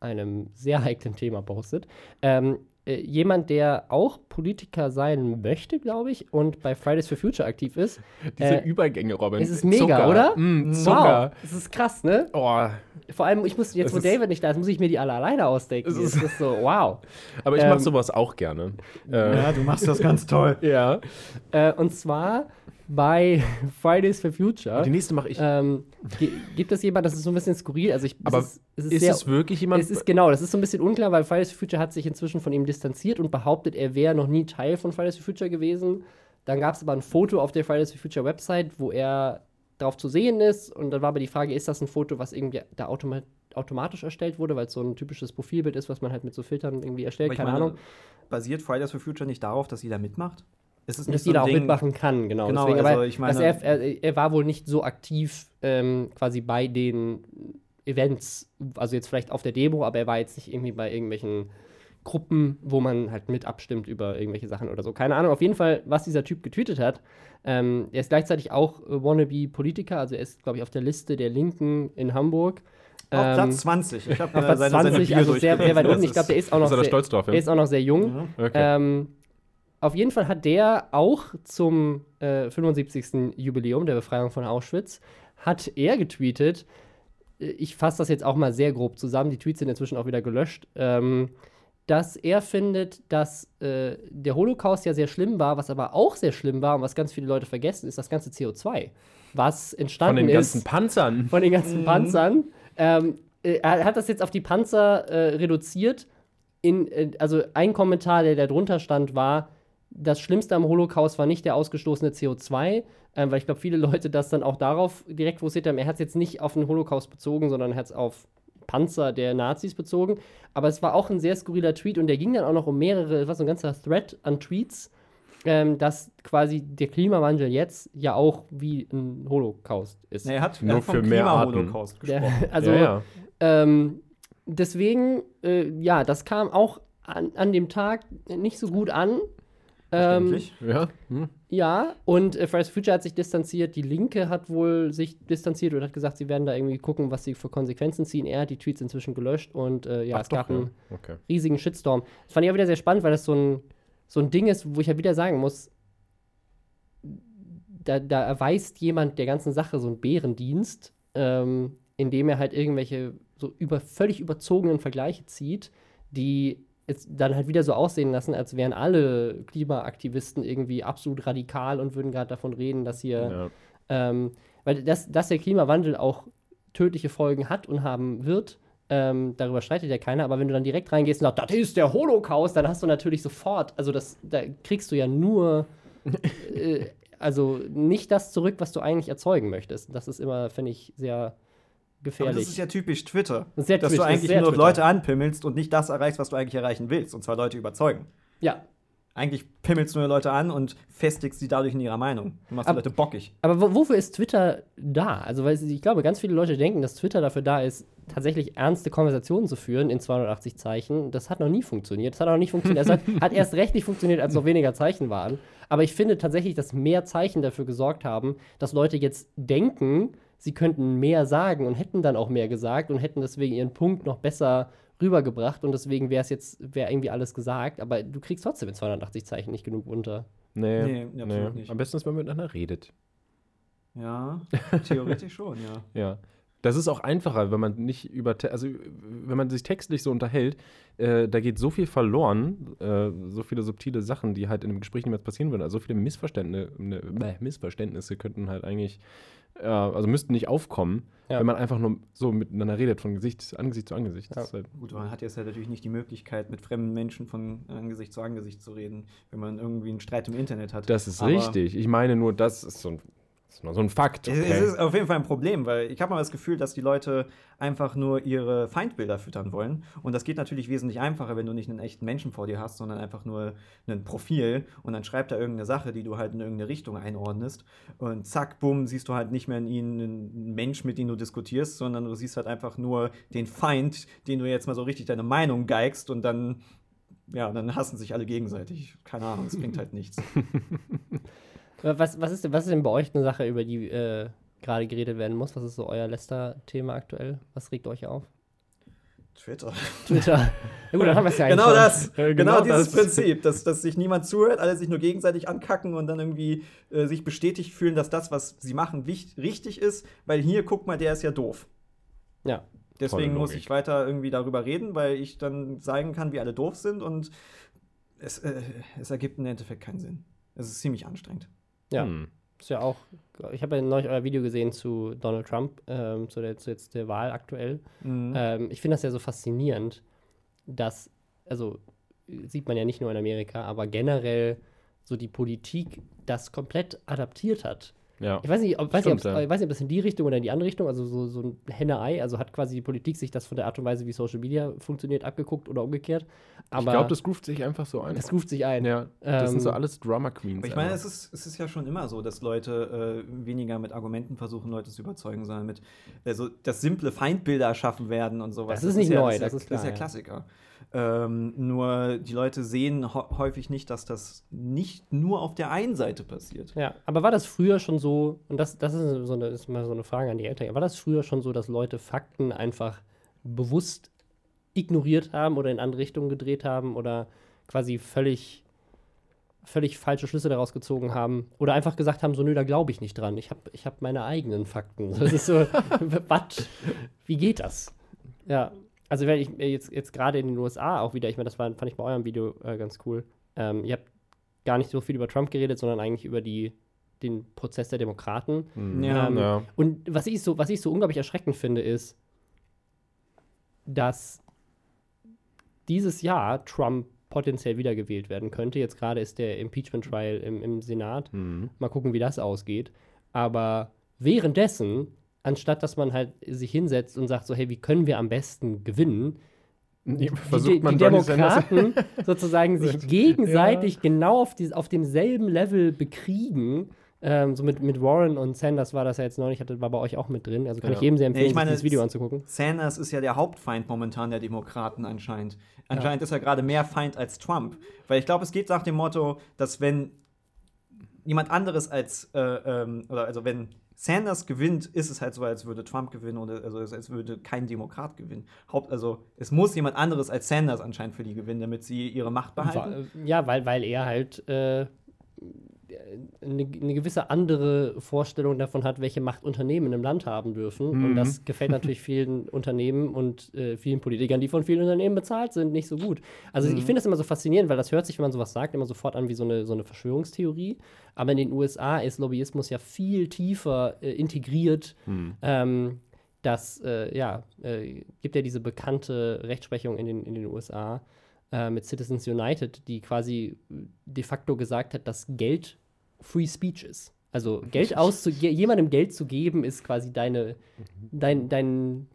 einem sehr heiklen Thema postet. Ähm, äh, jemand, der auch Politiker sein möchte, glaube ich, und bei Fridays for Future aktiv ist. Diese äh, Übergänge, Robin. es ist mega, Zucker. oder? Mm, Zucker. Wow, das ist krass, ne? Oh. Vor allem, ich muss jetzt, Es wo David nicht da ist, muss ich mir die alle alleine ausdenken. Es Das ist- ist so, wow. Aber ich Ähm, mache sowas auch gerne. Äh, du machst das ganz toll. ja. Äh, und zwar bei Fridays for Future. Die nächste mache ich. Ähm, gi- gibt es jemand, das ist so ein bisschen skurril, also ich, es Aber ist, es ist, ist sehr, es wirklich jemand? es ist genau, das ist so ein bisschen unklar, weil Fridays for Future hat sich inzwischen von ihm distanziert und behauptet, er wäre noch nie Teil von Fridays for Future gewesen. Dann gab es aber ein Foto auf der Fridays for Future Website, wo er drauf zu sehen ist und dann war aber die Frage, ist das ein Foto, was irgendwie da automa automatisch erstellt wurde, weil es so ein typisches Profilbild ist, was man halt mit so Filtern irgendwie erstellt, keine meine, Ahnung. Basiert Fridays for Future nicht darauf, dass jeder mitmacht? Ist es dass so jeder auch Ding- mitmachen kann, genau. Genau, Deswegen, also aber ich meine- dass er, er, er war wohl nicht so aktiv ähm, quasi bei den Events, also jetzt vielleicht auf der Demo, aber er war jetzt nicht irgendwie bei irgendwelchen Gruppen, wo man halt mit abstimmt über irgendwelche Sachen oder so. Keine Ahnung, auf jeden Fall, was dieser Typ getweetet hat. Ähm, er ist gleichzeitig auch äh, Wannabe-Politiker, also er ist, glaube ich, auf der Liste der Linken in Hamburg. Auf Ähm, Platz 20. Ich habe auf Platz 20, also sehr, sehr weit unten. Ich glaube, der ist auch noch Ist er sehr, stolz drauf? er ist auch noch sehr jung. Okay. Ähm, auf jeden Fall hat der auch zum äh, 75. Jubiläum der Befreiung von Auschwitz, hat er getweetet, äh, ich fasse das jetzt auch mal sehr grob zusammen, die Tweets sind inzwischen auch wieder gelöscht, ähm, dass er findet, dass äh, der Holocaust ja sehr schlimm war, was aber auch sehr schlimm war und was ganz viele Leute vergessen, ist das ganze CO2, was Von entstanden den ist ganzen Panzern. von den ganzen Panzern. Ähm, äh, er hat das jetzt auf die Panzer äh, reduziert. In, äh, also ein Kommentar, der da drunter stand, war, das Schlimmste am Holocaust war nicht der ausgestoßene CO2, ähm, weil ich glaube, viele Leute das dann auch darauf direkt fokussiert haben. Er hat es jetzt nicht auf den Holocaust bezogen, sondern er hat es auf Panzer der Nazis bezogen. Aber es war auch ein sehr skurriler Tweet und der ging dann auch noch um mehrere, was so ein ganzer Thread an Tweets, ähm, dass quasi der Klimawandel jetzt ja auch wie ein Holocaust ist. Nee, er hat, Nur er hat vom für mehr Der, gesprochen. also, ja, ja. Ähm, deswegen, äh, ja, das kam auch an, an dem Tag nicht so gut an. Ähm, ja. Hm. ja, und äh, Fridays for Future hat sich distanziert, die Linke hat wohl sich distanziert und hat gesagt, sie werden da irgendwie gucken, was sie für Konsequenzen ziehen. Er hat die Tweets inzwischen gelöscht und äh, ja, Ach es gab doch, ja. einen Okay. riesigen Shitstorm. Das fand ich auch wieder sehr spannend, weil das so ein, so ein Ding ist, wo ich ja wieder sagen muss, da, da erweist jemand der ganzen Sache so einen Bärendienst, ähm, indem er halt irgendwelche so über, völlig überzogenen Vergleiche zieht, die es dann halt wieder so aussehen lassen, als wären alle Klimaaktivisten irgendwie absolut radikal und würden gerade davon reden, dass hier Ja. ähm, weil das, dass der Klimawandel auch tödliche Folgen hat und haben wird, Ähm, darüber streitet ja keiner, aber wenn du dann direkt reingehst und sagst, das ist der Holocaust, dann hast du natürlich sofort, also das, da kriegst du ja nur, äh, also nicht das zurück, was du eigentlich erzeugen möchtest. Das ist immer, finde ich, sehr gefährlich. Aber das ist ja typisch Twitter. Das dass Twitch- du das eigentlich sehr nur Twitter. Leute anpimmelst und nicht das erreichst, was du eigentlich erreichen willst. Und zwar Leute überzeugen. ja, Eigentlich pimmelst du nur Leute an und festigst sie dadurch in ihrer Meinung. Du machst Aber- Leute bockig. Aber wo, wofür ist Twitter da? Also, weil ich glaube, ganz viele Leute denken, dass Twitter dafür da ist, tatsächlich ernste Konversationen zu führen in 280 Zeichen. Das hat noch nie funktioniert. Das hat auch noch nicht funktioniert. Es hat, hat erst recht nicht funktioniert, als noch weniger Zeichen waren. Aber ich finde tatsächlich, dass mehr Zeichen dafür gesorgt haben, dass Leute jetzt denken, sie könnten mehr sagen und hätten dann auch mehr gesagt und hätten deswegen ihren Punkt noch besser rübergebracht und deswegen wäre es jetzt, wäre irgendwie alles gesagt, aber du kriegst trotzdem mit 280 Zeichen nicht genug unter. Nee, Nee, nee, absolut nicht. Am besten ist, wenn man miteinander redet. Ja, theoretisch schon, ja. Ja. Das ist auch einfacher, wenn man nicht über, also wenn man sich textlich so unterhält, äh, da geht so viel verloren, äh, so viele subtile Sachen, die halt in einem Gespräch niemals passieren würden. Also so viele Missverständnisse, ne, Missverständnisse könnten halt eigentlich, ja, also müssten nicht aufkommen, Ja. wenn man einfach nur so miteinander redet, von Gesicht, Angesicht zu Angesicht. Ja. Halt, Gut, man hat jetzt halt natürlich nicht die Möglichkeit, mit fremden Menschen von Angesicht zu Angesicht zu reden, wenn man irgendwie einen Streit im Internet hat. das ist Aber richtig. Ich meine nur, das ist so ein, das ist nur so ein Fakt. Es, es ist auf jeden Fall ein Problem, weil ich habe mal das Gefühl, dass die Leute einfach nur ihre Feindbilder füttern wollen. Und das geht natürlich wesentlich einfacher, wenn du nicht einen echten Menschen vor dir hast, sondern einfach nur ein Profil und dann schreibt er irgendeine Sache, die du halt in irgendeine Richtung einordnest. Und zack, bumm, siehst du halt nicht mehr in ihnen einen Mensch, mit dem du diskutierst, sondern du siehst halt einfach nur den Feind, den du jetzt mal so richtig deine Meinung geigst und dann. Ja, dann hassen sich alle gegenseitig. Keine Ahnung, es bringt halt nichts. Was, was, ist, denn- was ist denn bei euch eine Sache, über die äh, gerade geredet werden muss? Was ist so euer letzter Thema aktuell? Was regt euch auf? Twitter. Twitter. ja gut, dann haben wir es ja eigentlich Genau schon. das, genau, genau dieses das. Prinzip, dass, dass sich niemand zuhört, alle sich nur gegenseitig ankacken und dann irgendwie äh, sich bestätigt fühlen, dass das, was sie machen, richtig ist, weil hier, guck mal, der ist ja doof. Ja. Deswegen muss ich weiter irgendwie darüber reden, weil ich dann sagen kann, wie alle doof sind und es, äh, es ergibt im Endeffekt keinen Sinn. Es ist ziemlich anstrengend. Ja. Hm. Ist ja auch. Ich habe ja neulich euer Video gesehen zu Donald Trump, ähm, zu, der, zu jetzt der Wahl aktuell. Mhm. Ähm, ich finde das ja so faszinierend, dass, also sieht man ja nicht nur in Amerika, aber generell so die Politik das komplett adaptiert hat. Ja. Ich weiß nicht, ob, weiß nicht, Stimmt, ob's- ja. ich weiß nicht, ob das in die Richtung oder in die andere Richtung, also so, so ein Henne-Ei, also hat quasi die Politik sich das von der Art und Weise, wie Social Media funktioniert, abgeguckt oder umgekehrt. Aber ich glaube, das groovt sich einfach so ein. das ruft sich ein. ja, das sind so Ähm, alles Drama Queens. Aber ich meine, es ist, es ist ja schon immer so, dass Leute äh, weniger mit Argumenten versuchen, Leute zu überzeugen, sondern mit, also, dass simple Feindbilder erschaffen werden und sowas. Das ist nicht ja, neu, das, das ist, ist ja, das ist ja klar, Klassiker. Ähm, nur die Leute sehen hä- häufig nicht, dass das nicht nur auf der einen Seite passiert. Ja, aber war das früher schon so, und das, das ist, so eine, ist mal so eine Frage an die Eltern, war das früher schon so, dass Leute Fakten einfach bewusst ignoriert haben oder in andere Richtungen gedreht haben oder quasi völlig, völlig falsche Schlüsse daraus gezogen haben oder einfach gesagt haben, so, nö, da glaube ich nicht dran, ich habe ich hab meine eigenen Fakten. Das ist so, was? Wie geht das? Ja, also wenn ich äh, jetzt, jetzt gerade in den USA auch wieder, ich meine, das war, fand ich bei eurem Video äh, ganz cool, ähm, ihr habt gar nicht so viel über Trump geredet, sondern eigentlich über die, den Prozess der Demokraten. Hm. Ja. Ähm, ja. Und was ich, so, was ich so unglaublich erschreckend finde, ist, dass dieses Jahr Trump potenziell wiedergewählt werden könnte. Jetzt gerade ist der Impeachment-Trial im, im Senat. Hm. Mal gucken, wie das ausgeht. Aber währenddessen, anstatt dass man halt sich hinsetzt und sagt, so, hey, wie können wir am besten gewinnen, die, Versucht die, man die Demokraten sozusagen sich gegenseitig genau auf, dies, auf demselben Level bekriegen. Ähm, so mit, mit Warren und Sanders war das ja jetzt neulich, hatte, war bei euch auch mit drin. Also kann Ja. ich jedem sehr empfehlen, Ja, ich meine, sich dieses Video anzugucken. Sanders ist ja der Hauptfeind momentan der Demokraten anscheinend. Anscheinend ist er gerade mehr Feind als Trump. Weil ich glaube, es geht nach dem Motto, dass wenn jemand anderes als, äh, ähm, oder also wenn Sanders gewinnt, ist es halt so, als würde Trump gewinnen oder also als würde kein Demokrat gewinnen. Haupt, also es muss jemand anderes als Sanders anscheinend für die gewinnen, damit sie ihre Macht behalten. Äh, Ja, weil, weil er halt äh, eine, eine gewisse andere Vorstellung davon hat, welche Macht Unternehmen im Land haben dürfen. Und Mhm. das gefällt natürlich vielen Unternehmen und äh, vielen Politikern, die von vielen Unternehmen bezahlt sind, nicht so gut. Also Mhm. ich finde das immer so faszinierend, weil das hört sich, wenn man sowas sagt, immer sofort an wie so eine, so eine Verschwörungstheorie. Aber in den USA ist Lobbyismus ja viel tiefer äh, integriert. Hm. Ähm, dass, äh, ja, äh, gibt ja diese bekannte Rechtsprechung in den, in den USA äh, mit Citizens United, die quasi de facto gesagt hat, dass Geld Free Speech ist. Also Geld auszu jemandem Geld zu geben, ist quasi deine, dein, dein,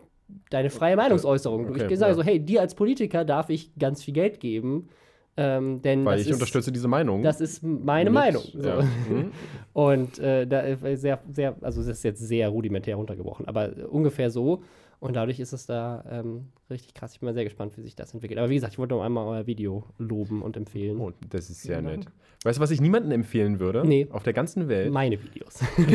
deine freie Meinungsäußerung. Okay, ich sage ja. so, hey, dir als Politiker darf ich ganz viel Geld geben, ähm, denn Weil ich ist, unterstütze diese Meinung. das ist meine Mit- Meinung. So. Ja. Mhm. Und äh, da ist sehr, sehr, also das ist jetzt sehr rudimentär runtergebrochen, aber äh, ungefähr so. Und dadurch ist es da ähm, richtig krass. Ich bin mal sehr gespannt, wie sich das entwickelt. Aber wie gesagt, ich wollte noch einmal euer Video loben und empfehlen. Oh, das ist sehr Vielen nett. Dank. Weißt du, was ich niemandem empfehlen würde? Nee. Auf der ganzen Welt? Meine Videos.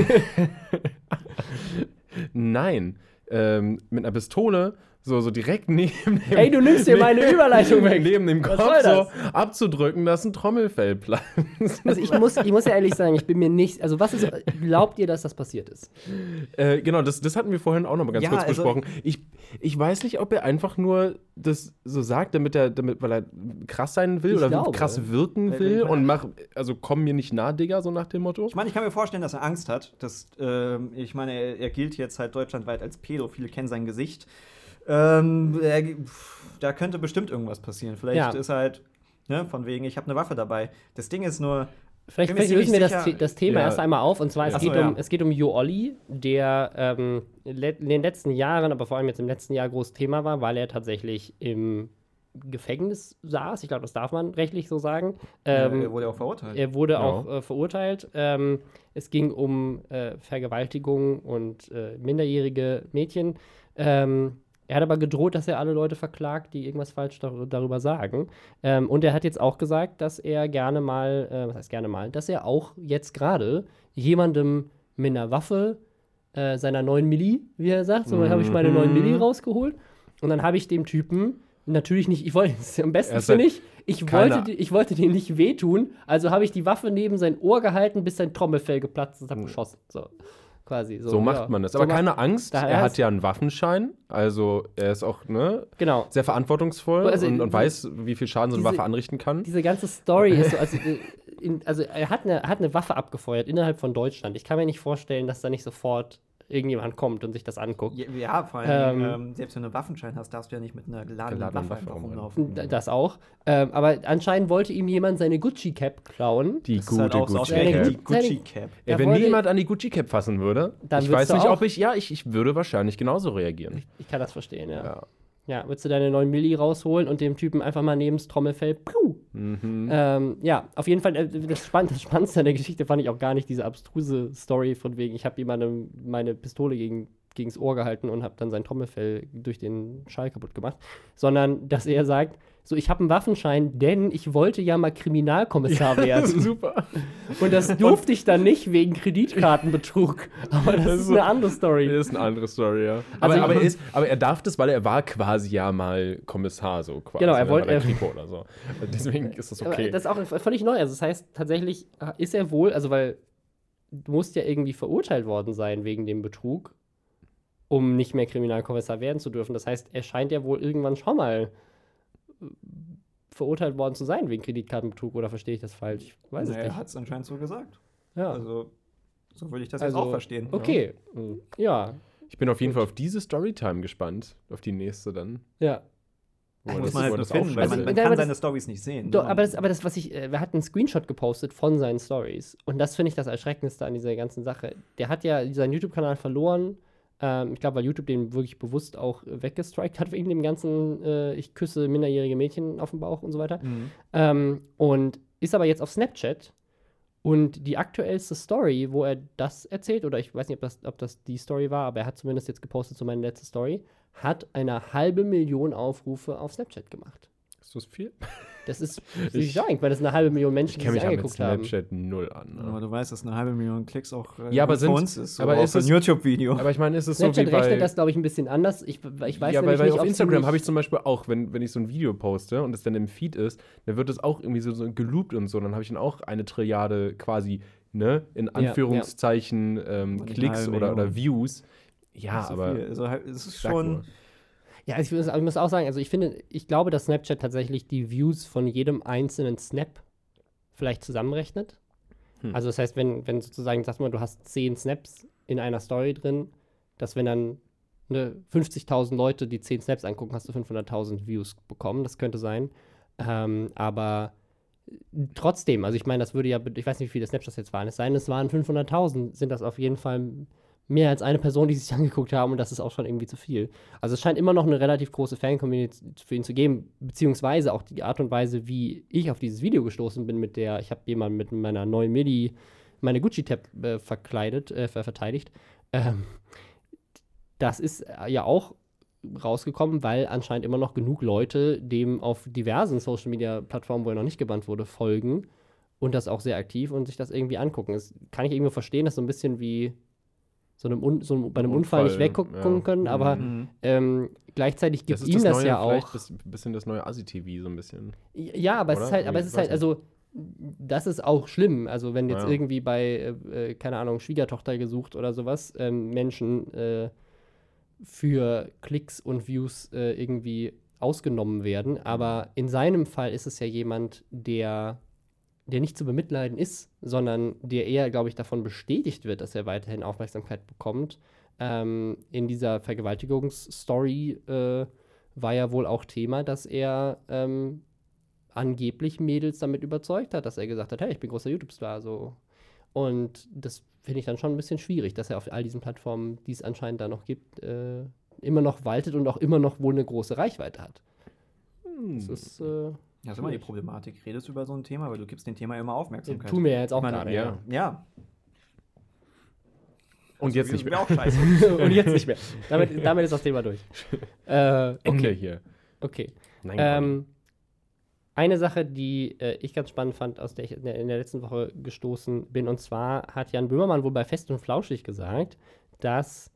Nein. Ähm, mit einer Pistole, so, so direkt neben dem, Ey, du nimmst dir meine Überleitung weg. neben dem Kopf so abzudrücken, dass ein Trommelfell platzt. Also ich muss, ich muss ja ehrlich sagen, ich bin mir nicht. Also was ist. Glaubt ihr, dass das passiert ist? Äh, genau, das, das hatten wir vorhin auch noch mal ganz Ja, kurz also- besprochen. Ich, ich weiß nicht, ob er einfach nur das so sagt, damit er, damit, weil er krass sein will oder glaube. krass wirken will und mach, also komm mir nicht nah, Digga, so nach dem Motto. Ich meine, ich kann mir vorstellen, dass er Angst hat. Dass, ähm, ich meine, er, er gilt jetzt halt deutschlandweit als Pedo. Viele kennen sein Gesicht. Ähm, pff, da könnte bestimmt irgendwas passieren. Vielleicht Ja. ist halt, ne, von wegen, ich habe eine Waffe dabei. Das Ding ist nur, Vielleicht, vielleicht lösen wir das, das Thema Ja. erst einmal auf. Und zwar, es, Ach so, geht, ja. um, es geht um Jo Olli, der ähm, in den letzten Jahren, aber vor allem jetzt im letzten Jahr groß Thema war, weil er tatsächlich im Gefängnis saß. Ich glaube, das darf man rechtlich so sagen. Ähm, er wurde auch verurteilt. Er wurde Ja. auch äh, verurteilt. Ähm, es ging um äh, Vergewaltigung und äh, minderjährige Mädchen. Ähm, er hat aber gedroht, dass er alle Leute verklagt, die irgendwas falsch dar darüber sagen. Ähm, und er hat jetzt auch gesagt, dass er gerne mal, äh, was heißt gerne mal, dass er auch jetzt gerade jemandem mit einer Waffe äh, seiner 9 Milli, wie er sagt, so dann habe ich meine 9 Mhm. Milli rausgeholt. Und dann habe ich dem Typen natürlich nicht, ich wollte, am besten finde ich, ich wollte, ich wollte dir nicht wehtun, also habe ich die Waffe neben sein Ohr gehalten, bis sein Trommelfell geplatzt ist, habe geschossen. So, quasi. So, So macht ja. man das. So Aber macht- keine Angst, er hat ja einen Waffenschein, also er ist auch ne, Genau. sehr verantwortungsvoll Also, und, und weiß, wie viel Schaden so eine Waffe anrichten kann. Diese ganze Story ist so, also, äh, in, also er hat, eine, er hat eine Waffe abgefeuert innerhalb von Deutschland. Ich kann mir nicht vorstellen, dass da nicht sofort irgendjemand kommt und sich das anguckt. Ja, ja, vor allem, Ähm, ähm, selbst wenn du einen Waffenschein hast, darfst du ja nicht mit einer geladenen, Geladenen Waffe Waffe einfach rumlaufen. Das auch. Ähm, aber anscheinend wollte ihm jemand seine Gucci-Cap klauen. Die Das halt auch so Gucci ausgerechnet Cap. die Gucci Da wenn niemand an die Gucci Cap fassen würde, Dann ich weiß nicht, auch- ob ich, ja, ich, ich würde wahrscheinlich genauso reagieren. Ich kann das verstehen, ja. Ja. Ja, würdest du deine 9 Milli rausholen und dem Typen einfach mal neben das Trommelfell, piu. Mhm. Ähm, ja, auf jeden Fall, äh, das, Spann das Spannendste an der Geschichte fand ich auch gar nicht diese abstruse Story von wegen, ich habe jemandem meine Pistole gegen, gegens Ohr gehalten und habe dann sein Trommelfell durch den Schall kaputt gemacht, sondern dass er sagt, so, ich habe einen Waffenschein, denn ich wollte ja mal Kriminalkommissar werden. Super. Und das durfte ich dann nicht wegen Kreditkartenbetrug. Aber das, ist ist eine andere Story. Das ist eine andere Story, ja. Also aber, er ist, aber er darf das, weil er war quasi ja mal Kommissar, so quasi. Genau, er ne, wollte- er- Kripo oder so. Deswegen ist das okay. das ist auch völlig neu. Also das heißt, tatsächlich ist er wohl, also weil du musst ja irgendwie verurteilt worden sein wegen dem Betrug, um nicht mehr Kriminalkommissar werden zu dürfen. Das heißt, er scheint ja wohl irgendwann schon mal verurteilt worden zu sein wegen Kreditkartenbetrug oder verstehe ich das falsch? Ich weiß Na, es er nicht. hat es anscheinend so gesagt. Ja. Also, so würde ich das Also, jetzt auch verstehen. Okay. Ja. Ich bin auf jeden Fall auf diese Storytime gespannt. Auf die nächste dann. Ja. Wo Ja. er Muss das- man halt er das finden, weil man, man Ja, aber kann das- seine Stories nicht sehen. Doch, ne? aber das, aber das, was ich, äh, wir hatten einen Screenshot gepostet von seinen Stories. Und das finde ich das Erschreckendste an dieser ganzen Sache. Der hat ja seinen YouTube-Kanal verloren. Ähm, ich glaube, weil YouTube den wirklich bewusst auch äh, weggestrikt hat wegen dem ganzen, äh, ich küsse minderjährige Mädchen auf dem Bauch und so weiter. Mhm. Ähm, und ist aber jetzt auf Snapchat. Und die aktuellste Story, wo er das erzählt, oder ich weiß nicht, ob das, ob das die Story war, aber er hat zumindest jetzt gepostet, so meine letzte Story, hat eine halbe Million Aufrufe auf Snapchat gemacht. Ist das viel? Das ist, ich sagen, weil das eine halbe Million Menschen, Ich die kenne sich mich ja mit angeguckt haben. Snapchat null an. Aber Ne? du weißt, dass eine halbe Million Klicks auch äh, Ja, aber sind- uns ist. So aber auch ist für ein es- YouTube-Video. Aber ich meine, ist es so Snapchat wie bei... rechnet das, glaube ich, ein bisschen anders. Ich, ich weiß ja, nämlich weil, weil nicht, auf Instagram habe ich zum Beispiel auch, wenn, wenn ich so ein Video poste und es dann im Feed ist, dann wird es auch irgendwie so, so geloopt und so. Dann habe ich dann auch eine Trilliarde quasi, ne, in Anführungszeichen ähm, Aber nicht Klicks oder, oder. Views. Ja, so aber. viel. Also, halt, es ist schon. nur. Ja, also ich, muss, ich muss auch sagen, also ich finde, ich glaube, dass Snapchat tatsächlich die Views von jedem einzelnen Snap vielleicht zusammenrechnet. Hm. Also das heißt, wenn, wenn sozusagen, sag mal, du hast zehn Snaps in einer Story drin, dass wenn dann ne, 50.000 Leute, die 10 Snaps angucken, hast du 500.000 Views bekommen. Das könnte sein. Ähm, aber trotzdem, also ich meine, das würde ja, ich weiß nicht, wie viele Snaps das jetzt waren. Es sei es waren 500.000, sind das auf jeden Fall mehr als eine Person, die sich angeguckt haben und das ist auch schon irgendwie zu viel. Also es scheint immer noch eine relativ große Fan-Community für ihn zu geben, beziehungsweise auch die Art und Weise, wie ich auf dieses Video gestoßen bin, mit der, ich habe jemanden mit meiner neuen MIDI, meine Gucci-Tab äh, verkleidet, äh, verteidigt. Ähm, das ist äh, ja auch rausgekommen, weil anscheinend immer noch genug Leute dem auf diversen Social-Media-Plattformen, wo er noch nicht gebannt wurde, folgen und das auch sehr aktiv und sich das irgendwie angucken. Das kann ich irgendwie verstehen, das ist so ein bisschen wie so, einem so einem, bei einem Unfall, Unfall, nicht weggucken ja. können, aber mhm. ähm, gleichzeitig gibt ihm das, das neue, ja auch. Ein bisschen das neue Asi-TV, so ein bisschen. Ja, aber Oder? es ist halt, aber es ist halt, also das ist auch schlimm. Also wenn jetzt ja. irgendwie bei, äh, äh, keine Ahnung, Schwiegertochter gesucht oder sowas, ähm, Menschen äh, für Klicks und Views äh, irgendwie ausgenommen werden. Aber in seinem Fall ist es ja jemand, der der nicht zu bemitleiden ist, sondern der eher, glaube ich, davon bestätigt wird, dass er weiterhin Aufmerksamkeit bekommt. Ähm, in dieser Vergewaltigungsstory äh, war ja wohl auch Thema, dass er ähm, angeblich Mädels damit überzeugt hat, dass er gesagt hat, hey, ich bin großer YouTube-Star. So. Und das finde ich dann schon ein bisschen schwierig, dass er auf all diesen Plattformen, die es anscheinend da noch gibt, äh, immer noch waltet und auch immer noch wohl eine große Reichweite hat. Hm. Das ist äh, das ist immer die Problematik. Redest du über so ein Thema, weil du gibst dem Thema immer Aufmerksamkeit. Tu mir jetzt auch gerade, ja. Ja. Und jetzt nicht mehr. Auch scheiße. Und jetzt nicht mehr. Damit, damit ist das Thema durch. Äh, okay. Ende hier. Okay. Nein, ähm, eine Sache, die äh, ich ganz spannend fand, aus der ich in der, in der, letzten Woche gestoßen bin, und zwar hat Jan Böhmermann wohl bei Fest und Flauschig gesagt, dass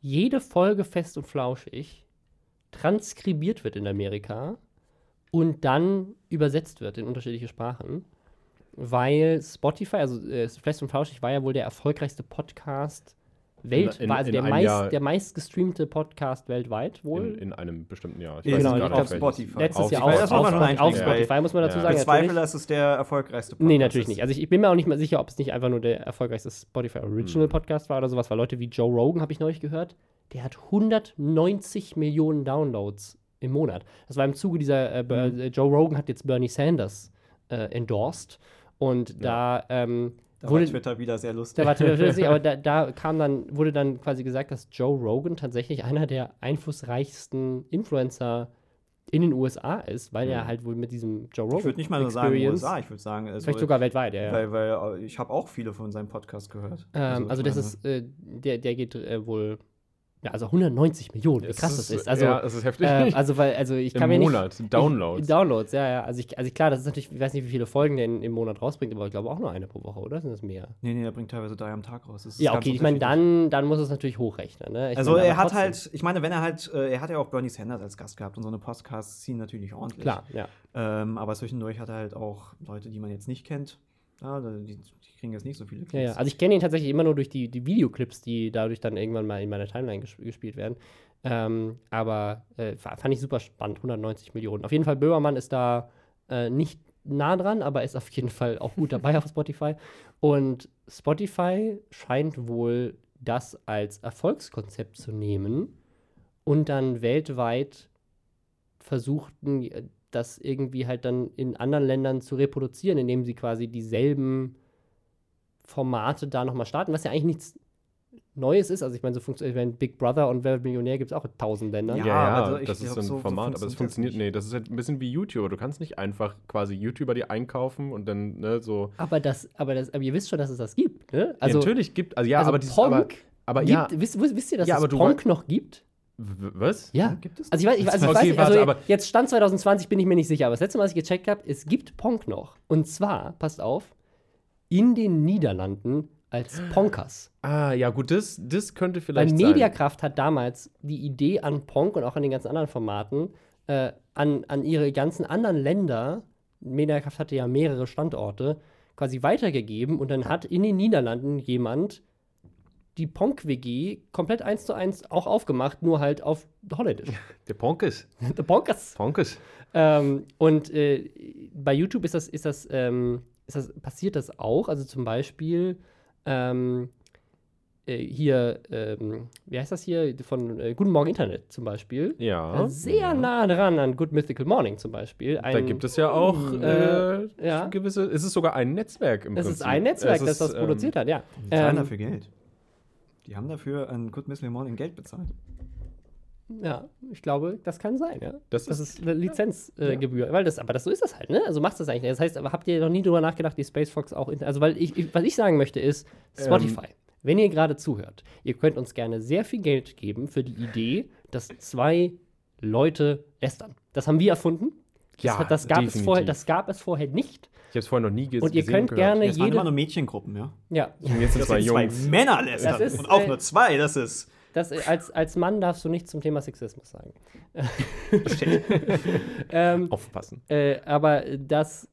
jede Folge Fest und Flauschig transkribiert wird in Amerika und dann übersetzt wird in unterschiedliche Sprachen. Weil Spotify, also äh, Fest und Flauschig war ja wohl der erfolgreichste Podcast weltweit, in, also der, meist, der meistgestreamte Podcast weltweit wohl. In, in einem bestimmten Jahr. Ich genau, ich glaube Spotify. Letztes Jahr auf, auf, auf, auf Spotify, muss man dazu ja. sagen. Ich bezweifle, dass es der erfolgreichste Podcast Nee, natürlich ist. nicht. Also ich, ich, bin mir auch nicht mal sicher, ob es nicht einfach nur der erfolgreichste Spotify Original hm. Podcast war oder sowas, weil Leute wie Joe Rogan, habe ich neulich gehört, der hat 190 Millionen Downloads im Monat. Das war im Zuge dieser, äh, mhm. Äh, Joe Rogan hat jetzt Bernie Sanders äh, endorsed und ja. da ähm, da wurde, war Twitter wieder sehr lustig. Da war Twitter lustig, aber da, da, kam dann, wurde dann quasi gesagt, dass Joe Rogan tatsächlich einer der einflussreichsten Influencer in den USA ist, weil mhm. er halt wohl mit diesem Joe Rogan. Ich würde nicht mal nur sagen USA, ich würde sagen. Also, vielleicht sogar weltweit, ja. Weil, weil ich habe auch viele von seinem Podcast gehört. Ähm, also, also das ist, äh, der, der geht äh, wohl ja, also 190 Millionen, wie krass ist, das ist. Also, ja, das ist heftig. Äh, also, weil, also ich Im kann mir nicht. Monat, Downloads. Ich, Downloads, ja, ja. Also, ich, also klar, das ist natürlich, ich weiß nicht, wie viele Folgen der in, im Monat rausbringt, aber ich glaube auch nur eine pro Woche, oder? Sind das mehr? Nee, nee, er bringt teilweise drei am Tag raus. ja, okay, ich meine, dann, dann muss es natürlich hochrechnen. Ne? also, meine, er hat trotzdem. halt, ich meine, wenn er halt, äh, er hat ja auch Bernie Sanders als Gast gehabt und so eine Podcasts ziehen natürlich ordentlich. Klar, ja. Ähm, aber zwischendurch hat er halt auch Leute, die man jetzt nicht kennt. Ja, die, die, kriegen jetzt nicht so viele Klicks. Ja, ja. Also ich kenne ihn tatsächlich immer nur durch die, die Videoclips, die dadurch dann irgendwann mal in meiner Timeline ges gespielt werden. Ähm, aber äh, fand ich super spannend, 190 Millionen. Auf jeden Fall, Böhmermann ist da äh, nicht nah dran, aber ist auf jeden Fall auch gut dabei auf Spotify. Und Spotify scheint wohl das als Erfolgskonzept zu nehmen und dann weltweit versuchten, äh, das irgendwie halt dann in anderen Ländern zu reproduzieren, indem sie quasi dieselben Formate da nochmal starten, was ja eigentlich nichts Neues ist. Also ich meine, so funktioniert, wenn Big Brother und Wer Millionär gibt es auch in tausend Ländern. Ja, ja also das ist so ein so, Format, so aber das funktioniert, nee, das ist halt ein bisschen wie YouTuber. Du kannst nicht einfach quasi YouTuber die einkaufen und dann, ne, so. Aber das, aber das, aber ihr wisst schon, dass es das gibt, ne? Also, ja, natürlich gibt, also ja, also aber dieses, Pong aber, aber gibt, ja. Wisst, wisst ihr, dass ja, es Pong noch gibt? Was? Ja. Gibt es? Also ich weiß, ich, also ich okay, weiß also warte, jetzt Stand 2020 bin ich mir nicht sicher, aber das letzte Mal, was ich gecheckt habe, es gibt Ponk noch. Und zwar, passt auf, in den Niederlanden als Ponkers. Ah, ja, gut, das, das könnte vielleicht Weil Mediakraft hat damals die Idee an Ponk und auch an den ganzen anderen Formaten, äh, an, an ihre ganzen anderen Länder, Mediakraft hatte ja mehrere Standorte, quasi weitergegeben und dann hat in den Niederlanden jemand die Ponk-WG komplett eins zu eins auch aufgemacht, nur halt auf Holländisch. Der Ponkes. Der Ponkes. Ponkes. Ähm, und äh, bei YouTube ist das, ist das, ähm, ist das, passiert das auch. Also zum Beispiel ähm, äh, hier, ähm, wie heißt das hier, von äh, Guten Morgen Internet zum Beispiel. Ja. Sehr nah dran an Good Mythical Morning zum Beispiel. Da gibt es ja auch äh, äh, ja. gewisse. Es ist sogar ein Netzwerk im Es Prinzip. ist ein Netzwerk, Es das ist, das ähm, produziert hat, ja. Die zahlen Ähm, dafür Geld. Die haben dafür an Good Mystery Morning Geld bezahlt. Ja, ich glaube, das kann sein, ja. Das Das ist- ist eine Lizenzgebühr. Äh, weil das, aber das, so ist das halt, ne? Also macht das eigentlich nicht. Das heißt, aber habt ihr noch nie drüber nachgedacht, die Space Fox auch. in- Also, weil ich, ich, was ich sagen möchte, ist, Spotify, wenn ihr gerade zuhört, ihr könnt uns gerne sehr viel Geld geben für die Idee, dass zwei Leute lästern. Das haben wir erfunden. Das, Ja, hat, das, gab es definitiv. vorher, das gab es vorher nicht. Ich habe es vorher noch nie ges Und ihr gesehen könnt und gehört. gerne Das waren jede. immer nur Mädchengruppen, ja. Ja, Und jetzt sind zwei sind zwei Jungs. Männer lästern. Das ist, Und auch äh, nur zwei, das ist. das, äh, als, als Mann darfst du nichts zum Thema Sexismus sagen. ähm, Aufpassen. Äh, aber das,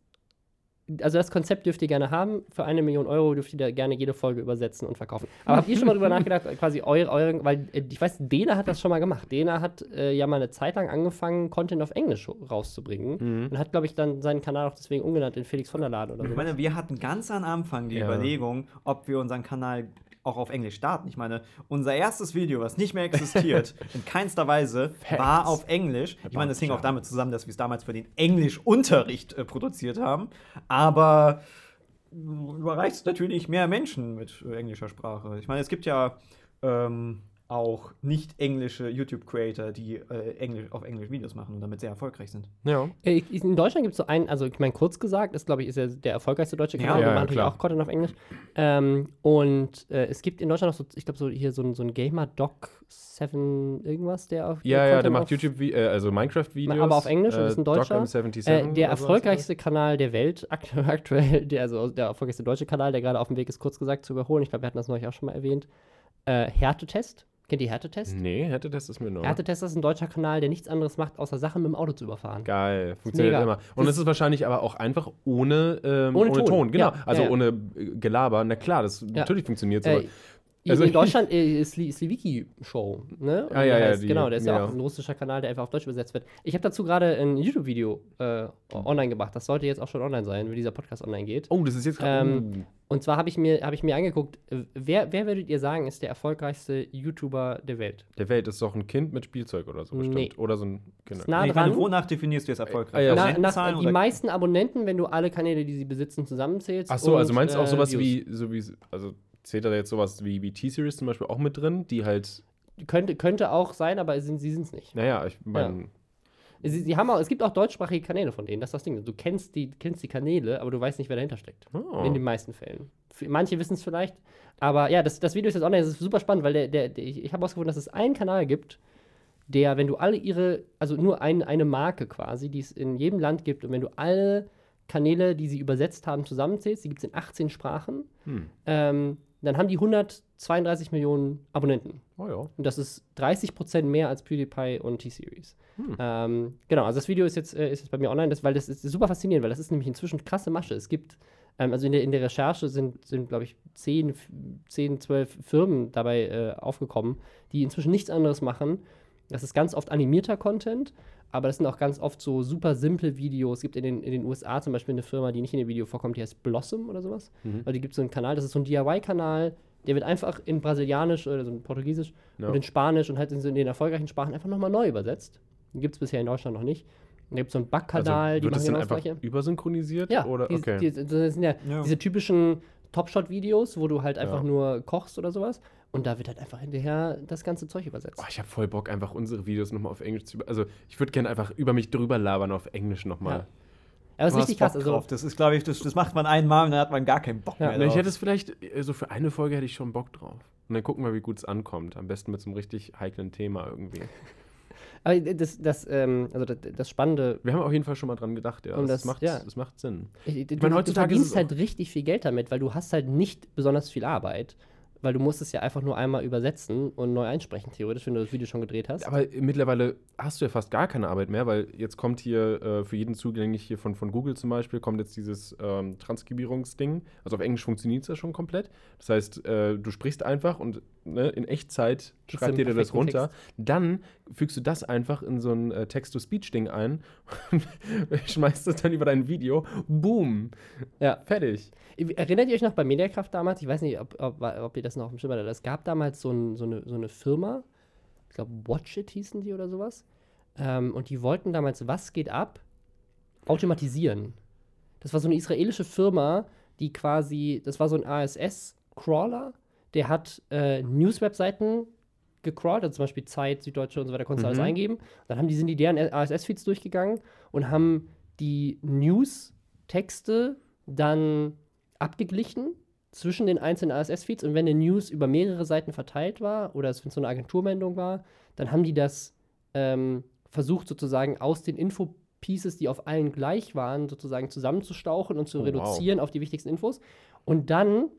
also das Konzept dürft ihr gerne haben. Für eine Million Euro dürft ihr da gerne jede Folge übersetzen und verkaufen. Aber habt ihr schon mal drüber nachgedacht, quasi eure, eure weil äh, ich weiß, Dena hat das schon mal gemacht. Dena hat äh, ja mal eine Zeit lang angefangen, Content auf Englisch rauszubringen und hat, glaube ich, dann seinen Kanal auch deswegen umgenannt in Felix von der Laden oder so. Ich meine, wir hatten ganz am Anfang die Ja. Überlegung, ob wir unseren Kanal auch auf Englisch starten. Ich meine, unser erstes Video, was nicht mehr existiert, in keinster Weise, war auf Englisch. Ich meine, das hing auch damit zusammen, dass wir es damals für den Englischunterricht äh, produziert haben. Aber äh, überreicht natürlich mehr Menschen mit äh, englischer Sprache. Ich meine, es gibt ja ähm, auch nicht englische YouTube-Creator, die äh, Englisch, auf Englisch Videos machen und damit sehr erfolgreich sind. Ja. Äh, In Deutschland gibt es so einen, also ich meine, kurz gesagt, ist, glaube ich, ist ja der erfolgreichste deutsche Kanal. ja, der ja, macht natürlich auch Content auf Englisch. Ähm, und äh, es gibt in Deutschland noch so, ich glaube, so hier so ein, so ein Gamer Doc 7 irgendwas, der auf Ja, ja, der macht YouTube, äh, also Minecraft-Videos. Aber auf Englisch und äh, ist ein Deutscher. DocM77 Äh, der oder sowas. erfolgreichste Kanal der Welt, akt aktuell, der, also der erfolgreichste deutsche Kanal, der gerade auf dem Weg ist, kurz gesagt zu überholen. Ich glaube, wir hatten das neulich auch schon mal erwähnt. Äh, Härtetest. Kennt ihr Härtetest? Nee, hätte das ist mir noch. Härtetest ist ein deutscher Kanal, der nichts anderes macht, außer Sachen mit dem Auto zu überfahren. Geil, funktioniert immer. Und es ist wahrscheinlich aber auch einfach ohne, ähm, Ohne ohne, Ton. Ton. Genau, Ja, also ja, ja. ohne äh, Gelaber. Na klar, das natürlich funktioniert so. Äh, Also- in Deutschland äh, ist die Sliviki-Show, ne? Ah, ja, Der ja, die- genau, der ist ja, ja. auch ein russischer Kanal, der einfach auf Deutsch übersetzt wird. Ich habe dazu gerade ein YouTube-Video äh, online gemacht. Das sollte jetzt auch schon online sein, wenn dieser Podcast online geht. oh, das ist jetzt gerade. Ähm, Und zwar habe ich, mir- hab ich mir angeguckt, äh, wer, wer würdet ihr sagen, ist der erfolgreichste YouTuber der Welt? der Welt ist doch ein Kind mit Spielzeug oder so bestimmt. Nee. Oder so ein Kinder. Nah Nee, dran. wonach definierst du es erfolgreich? Ja. Na, nach, die meisten Abonnenten, wenn du alle Kanäle, die sie besitzen, zusammenzählst. Ach so, also und, meinst du auch äh, sowas Views. wie, so wie, also zählt da jetzt sowas wie, wie T-Series zum Beispiel auch mit drin, die halt, Könnte, könnte auch sein, aber sind, sie sind es nicht. naja, ich meine, Sie, sie haben auch, es gibt auch deutschsprachige Kanäle von denen, das ist das Ding. Du kennst die, kennst die Kanäle, aber du weißt nicht, wer dahinter steckt. Oh. In den meisten Fällen. Manche wissen es vielleicht, aber ja, das, das Video ist jetzt online, das ist super spannend, weil der, der, der ich, ich habe herausgefunden, dass es einen Kanal gibt, der, wenn du alle ihre, also nur ein, eine Marke quasi, die es in jedem Land gibt, und wenn du alle Kanäle, die sie übersetzt haben, zusammenzählst, die gibt es in 18 Sprachen, Hm. ähm, dann haben die 132 Millionen Abonnenten. oh ja. Und das ist 30% mehr als PewDiePie und T-Series. Ähm, genau, also das Video ist jetzt, äh, ist jetzt bei mir online, das, weil das ist super faszinierend, weil das ist nämlich inzwischen krasse Masche. Es gibt, ähm, also in der, in der Recherche sind, sind glaube ich, 10, f- 10, 12 Firmen dabei äh, aufgekommen, die inzwischen nichts anderes machen. Das ist ganz oft animierter Content, aber das sind auch ganz oft so super simple Videos. Es gibt in den, in den USA zum Beispiel eine Firma, die nicht in dem Video vorkommt, die heißt Blossom oder sowas. Also die gibt so einen Kanal, das ist so ein DIY-Kanal, der wird einfach in Brasilianisch oder so in Portugiesisch Ja. und in Spanisch und halt in, so in den erfolgreichen Sprachen einfach nochmal neu übersetzt. Den gibt es bisher in Deutschland noch nicht. Und da gibt es so einen Backkanal, also, die wird das machen dann genau das einfach Gleiche. übersynchronisiert? Ja, oder? die, okay. die, das sind ja, Ja. diese typischen Top-Shot-Videos, wo du halt einfach Ja. nur kochst oder sowas. Und da wird halt einfach hinterher das ganze Zeug übersetzt. Oh, ich habe voll Bock, einfach unsere Videos nochmal auf Englisch zu. Also, ich würde gerne einfach über mich drüber labern auf Englisch nochmal. Ja. Aber es Du ist hast richtig krass. Also, drauf. Das ist, glaube ich, das, das macht man einmal und dann hat man gar keinen Bock Ja. mehr Na, ich drauf. hätte es vielleicht, also für eine Folge hätte ich schon Bock drauf. Und dann gucken wir, wie gut es ankommt. Am besten mit so einem richtig heiklen Thema irgendwie. aber das, das, ähm, also das, das Spannende, Wir haben auf jeden Fall schon mal dran gedacht, ja. Und das, das- macht, ja. das macht Sinn. ich, du, meine, du heutzutage ist verdienst halt richtig viel Geld damit, weil du hast halt nicht besonders viel Arbeit. Weil du musst es ja einfach nur einmal übersetzen und neu einsprechen, theoretisch, wenn du das Video schon gedreht hast. Aber mittlerweile hast du ja fast gar keine Arbeit mehr, weil jetzt kommt hier äh, für jeden zugänglich hier von, von Google zum Beispiel, kommt jetzt dieses ähm, Transkribierungsding. Also auf Englisch funktioniert es ja schon komplett. Das heißt, äh, du sprichst einfach und ne, in Echtzeit schreibt dir das runter. Dann fügst du das einfach in so ein äh, Text-to-Speech-Ding ein und schmeißt das dann über dein Video. Boom. Ja. Fertig. Erinnert ihr euch noch bei Mediakraft damals? Ich weiß nicht, ob, ob, ob ihr das noch auf dem hatte. Es gab damals so, ein, so, eine, so eine Firma, ich glaube Watch It hießen die oder sowas. Ähm, und die wollten damals Was geht ab automatisieren. Das war so eine israelische Firma, die quasi, das war so ein ASS-Crawler, der hat äh, News-Webseiten gecrawlt, also zum Beispiel Zeit, Süddeutsche und so weiter, konntest du Mhm. alles eingeben. Dann haben die, sind die deren ASS-Feeds durchgegangen und haben die News-Texte dann abgeglichen zwischen den einzelnen ASS-Feeds und wenn eine News über mehrere Seiten verteilt war oder es so eine Agenturmeldung war, dann haben die das ähm, versucht sozusagen aus den Info-Pieces, die auf allen gleich waren, sozusagen zusammenzustauchen und zu Oh, wow. reduzieren auf die wichtigsten Infos. Und dann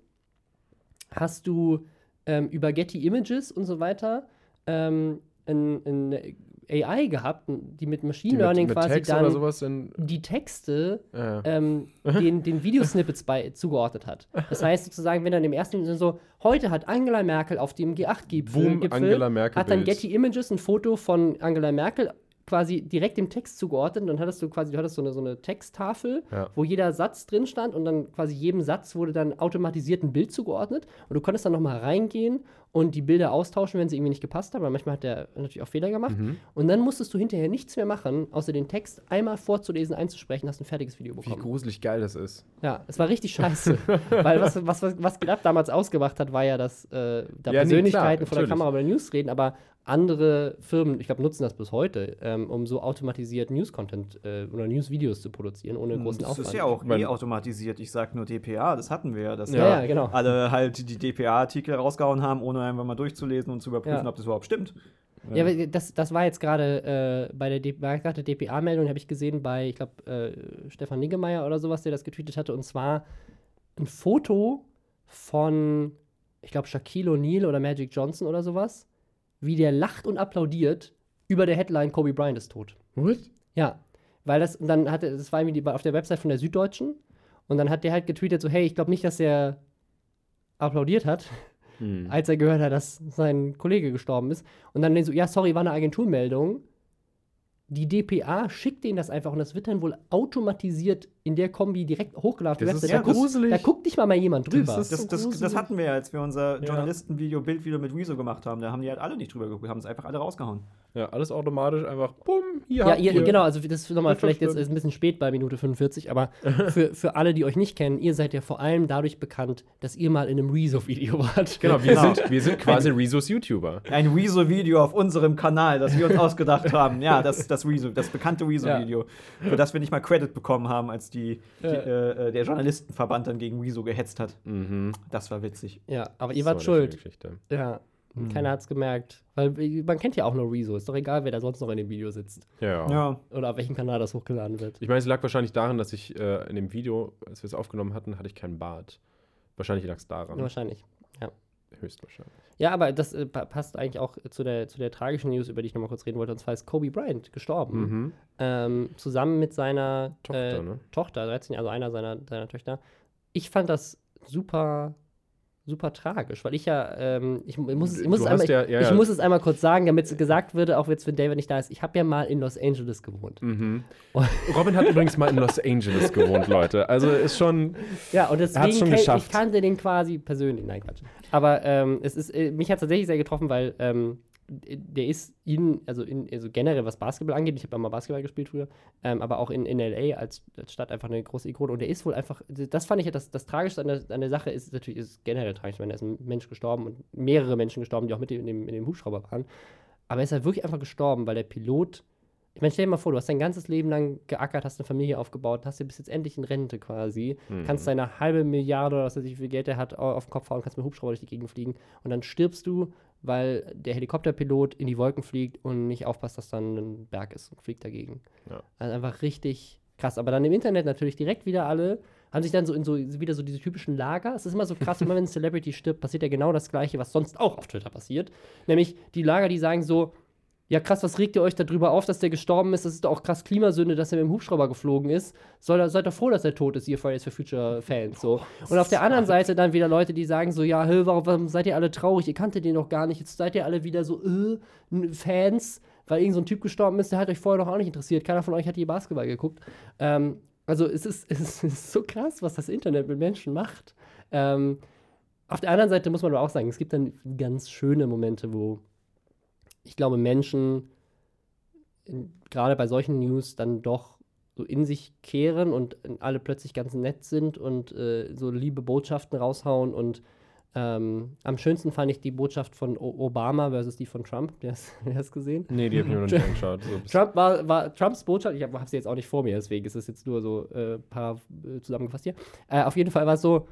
hast du ähm, über Getty Images und so weiter ähm, ein, ein AI gehabt, die mit Machine Die mit, Learning mit quasi Text dann die Texte äh, ähm, den, den Videosnippets bei, zugeordnet hat. Das heißt sozusagen, wenn dann im ersten so, heute hat Angela Merkel auf dem G8-Gipfel Boom, Gipfel, Angela Merkel hat dann. Getty Images ein Foto von Angela Merkel quasi direkt dem Text zugeordnet. Und dann hattest du quasi, du hattest so eine, so eine Texttafel, Ja. wo jeder Satz drin stand und dann quasi jedem Satz wurde dann automatisiert ein Bild zugeordnet. Und du konntest dann nochmal reingehen und die Bilder austauschen, wenn sie irgendwie nicht gepasst haben, weil manchmal hat der natürlich auch Fehler gemacht. Mhm. Und dann musstest du hinterher nichts mehr machen, außer den Text einmal vorzulesen, einzusprechen, hast ein fertiges Video wie bekommen. gruselig geil das ist. Ja, es war richtig scheiße. weil was, was, was, was Up damals ausgemacht hat, war ja, dass äh, da Ja, nee, Persönlichkeiten klar, vor der. Kamera der News reden, aber andere Firmen, ich glaube, nutzen das bis heute, ähm, um so automatisiert News-Content äh, oder News-Videos zu produzieren, ohne großen Das Aufwand. ist ja auch eh automatisiert. Ich sag nur DPA, das hatten wir ja. Dass Ja, ja, genau. alle halt die DPA-Artikel rausgehauen haben, ohne einfach mal durchzulesen und zu überprüfen, Ja. ob das überhaupt stimmt. Ja, aber das, das war jetzt gerade äh, bei der, DPA-Meldung, habe ich gesehen bei, ich glaube, äh, Stefan Niggemeier oder sowas, der das getweetet hatte. Und zwar ein Foto von, ich glaube, Shaquille O'Neal oder Magic Johnson oder sowas, wie der lacht und applaudiert über der Headline Kobe Bryant ist tot. What? Ja, weil das, und dann hatte, das war irgendwie die, auf der Website von der Süddeutschen. Und dann hat der halt getweetet so, hey, ich glaube nicht, dass er applaudiert hat, Hm. als er gehört hat, dass sein Kollege gestorben ist. Und dann so, ja, sorry, war eine Agenturmeldung. Die DPA schickt denen das einfach und das wird dann wohl automatisiert in der Kombi direkt hochgeladen Das ist ja da, guckt, gruselig. da guckt nicht mal mal jemand drüber. ist- Das, so das, das gruselig. hatten wir ja, als wir unser Ja. Journalistenvideo, Bildvideo mit Rezo gemacht haben. Da haben die halt alle nicht drüber geguckt, haben es einfach alle rausgehauen. Ja, alles automatisch einfach, bumm, hier ja, habt ihr, ihr. genau, also das ist nochmal, vielleicht jetzt ist ein bisschen spät bei Minute 45, aber für, für alle, die euch nicht kennen, ihr seid ja vor allem dadurch bekannt, dass ihr mal in einem Rezo-Video wart. Genau, wir, Genau. Sind, wir sind quasi Rezos YouTuber. Ein Rezo-Video auf unserem Kanal, das wir uns ausgedacht haben. Ja, das, das Rezo, das bekannte Rezo-Video, für das wir nicht mal Credit bekommen haben, als die, die äh, der Journalistenverband dann gegen Rezo gehetzt hat. Mhm. Das war witzig. Ja, aber ihr So wart eine schuld. Ja. Keiner hat's gemerkt. Weil äh, man kennt ja auch nur Rezo. Ist doch egal, wer da sonst noch in dem Video sitzt. Ja. Ja. Oder auf welchem Kanal das hochgeladen wird. Ich meine, es lag wahrscheinlich daran, dass ich äh, in dem Video, als wir es aufgenommen hatten, hatte ich keinen Bart. Wahrscheinlich lag es daran. Wahrscheinlich. Höchstwahrscheinlich. Ja, aber das äh, pa- passt eigentlich auch zu der, zu der tragischen News, über die ich nochmal kurz reden wollte. Und zwar ist Kobe Bryant gestorben. Mhm. Ähm, zusammen mit seiner Tochter, äh, ne? Tochter, 13, also einer seiner, seiner Töchter. Ich fand das super, super tragisch, weil ich ja, ähm, ich, ich muss, ich muss, es einmal, ja- ich, ja, ich muss es einmal kurz sagen, damit es gesagt würde, auch jetzt, wenn David nicht da ist. Ich habe ja mal in Los Angeles gewohnt. Mhm. Robin hat übrigens mal in Los Angeles gewohnt, Leute. Also ist schon. Ja, und deswegen schon geschafft. ich kannte den quasi persönlich. Nein, Quatsch. Aber ähm, es ist, äh, mich hat tatsächlich sehr getroffen, weil ähm, der ist in, also, in, also generell was Basketball angeht, ich habe ja mal Basketball gespielt früher, ähm, aber auch in, in LA als, als Stadt einfach eine große Ikone. Und der ist wohl einfach, das fand ich ja das, das Tragischste an der, an der Sache, ist natürlich ist generell tragisch, wenn da ist ein Mensch gestorben und mehrere Menschen gestorben, die auch mit in dem, in dem Hubschrauber waren. Aber er ist halt wirklich einfach gestorben, weil der Pilot ich meine, stell dir mal vor, du hast dein ganzes Leben lang geackert, hast eine Familie aufgebaut, hast dir bis jetzt endlich in Rente quasi, Mhm. kannst deine halbe Milliarde oder was weiß ich, wie viel Geld er hat, au- auf den Kopf hauen, kannst mit dem Hubschrauber durch die Gegend fliegen und dann stirbst du, weil der Helikopterpilot in die Wolken fliegt und nicht aufpasst, dass dann ein Berg ist und fliegt dagegen. Ja. Also einfach richtig krass. Aber dann im Internet natürlich direkt wieder alle haben sich dann so in so wieder so diese typischen Lager. Es ist immer so krass, immer wenn ein Celebrity stirbt, passiert ja genau das Gleiche, was sonst auch auf Twitter passiert. Nämlich die Lager, die sagen so, ja krass, was regt ihr euch darüber auf, dass der gestorben ist? Das ist doch auch krass Klimasünde, dass er mit dem Hubschrauber geflogen ist. Soll seid doch froh, dass er tot ist, ihr Fridays for Future Fans. So. Und auf der anderen Seite dann wieder Leute, die sagen so, ja, hä, warum, warum seid ihr alle traurig? Ihr kanntet den doch gar nicht. Jetzt seid ihr alle wieder so, äh, Fans, weil irgend so ein Typ gestorben ist, der hat euch vorher doch auch nicht interessiert. Keiner von euch hat je Basketball geguckt. Ähm, also es ist, es ist so krass, was das Internet mit Menschen macht. Ähm, Auf der anderen Seite muss man aber auch sagen, es gibt dann ganz schöne Momente, wo ich glaube, Menschen in- gerade bei solchen News dann doch so in sich kehren und alle plötzlich ganz nett sind und äh, so liebe Botschaften raushauen. Und ähm, am schönsten fand ich die Botschaft von o Obama versus die von Trump. Wer hast wer hat's gesehen? Nee, die habe ich mir noch nicht angeschaut. So, Trump war, war Trumps Botschaft, ich habe hab sie jetzt auch nicht vor mir, deswegen ist es jetzt nur so äh, paar äh, zusammengefasst hier. Äh, auf jeden Fall war es so: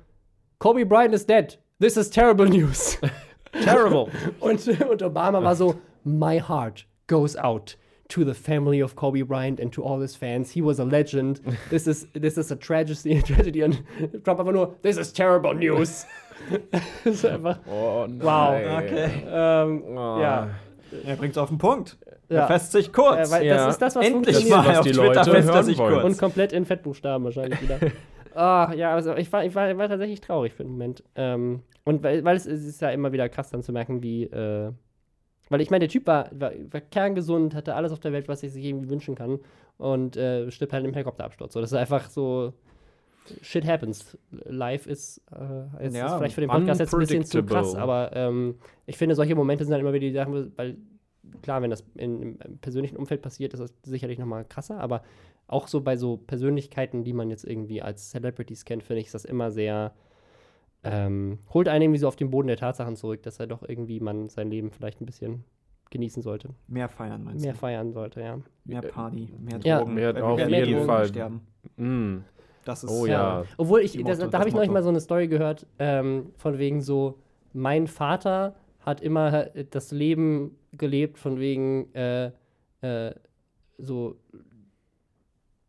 Kobe Bryant is dead. This is terrible news. Terrible. und, und Obama war so: My heart goes out to the family of Kobe Bryant and to all his fans. He was a legend. This is this is a tragedy. tragedy. Und Trump einfach nur: This is terrible news. das ist einfach. Oh nein. Wow. Okay. Ähm, Oh. Ja. Er bringt es auf den Punkt. Ja. Er fässt sich kurz. Äh, weil Ja. Das ist das, was Endlich funktioniert. mal was auf die Twitter Leute er hören sich kurz. Und komplett in Fettbuchstaben wahrscheinlich wieder. Ah, ja, also ich war, ich war, ich war tatsächlich traurig für den Moment. Ähm, und weil, weil es, es ist ja immer wieder krass dann zu merken, wie, äh, weil ich meine, der Typ war, war, war kerngesund, hatte alles auf der Welt, was ich sich irgendwie wünschen kann und äh, stirbt halt im Helikopterabsturz. So, das ist einfach so, shit happens. Life ist, äh, ist, Ja, ist vielleicht für den Podcast jetzt ein bisschen zu krass, aber ähm, ich finde, solche Momente sind dann immer wieder die Sachen, weil klar, wenn das in, im persönlichen Umfeld passiert, ist das sicherlich nochmal krasser, aber auch so bei so Persönlichkeiten, die man jetzt irgendwie als Celebrities kennt, finde ich, ist das immer sehr, ähm, holt einen irgendwie so auf den Boden der Tatsachen zurück, dass er doch irgendwie man sein Leben vielleicht ein bisschen genießen sollte, Mehr feiern, meinst mehr du? feiern sollte, ja. Mehr Party, mehr Ja. Drogen. Mehr- weil wir auf werden jeden irgendwann Fall. Sterben. Mm. Das ist Oh ja. Obwohl ich, das, Motto, da habe ich neulich mal so eine Story gehört, ähm, von wegen so, mein Vater hat immer äh, das Leben gelebt, von wegen äh, äh, so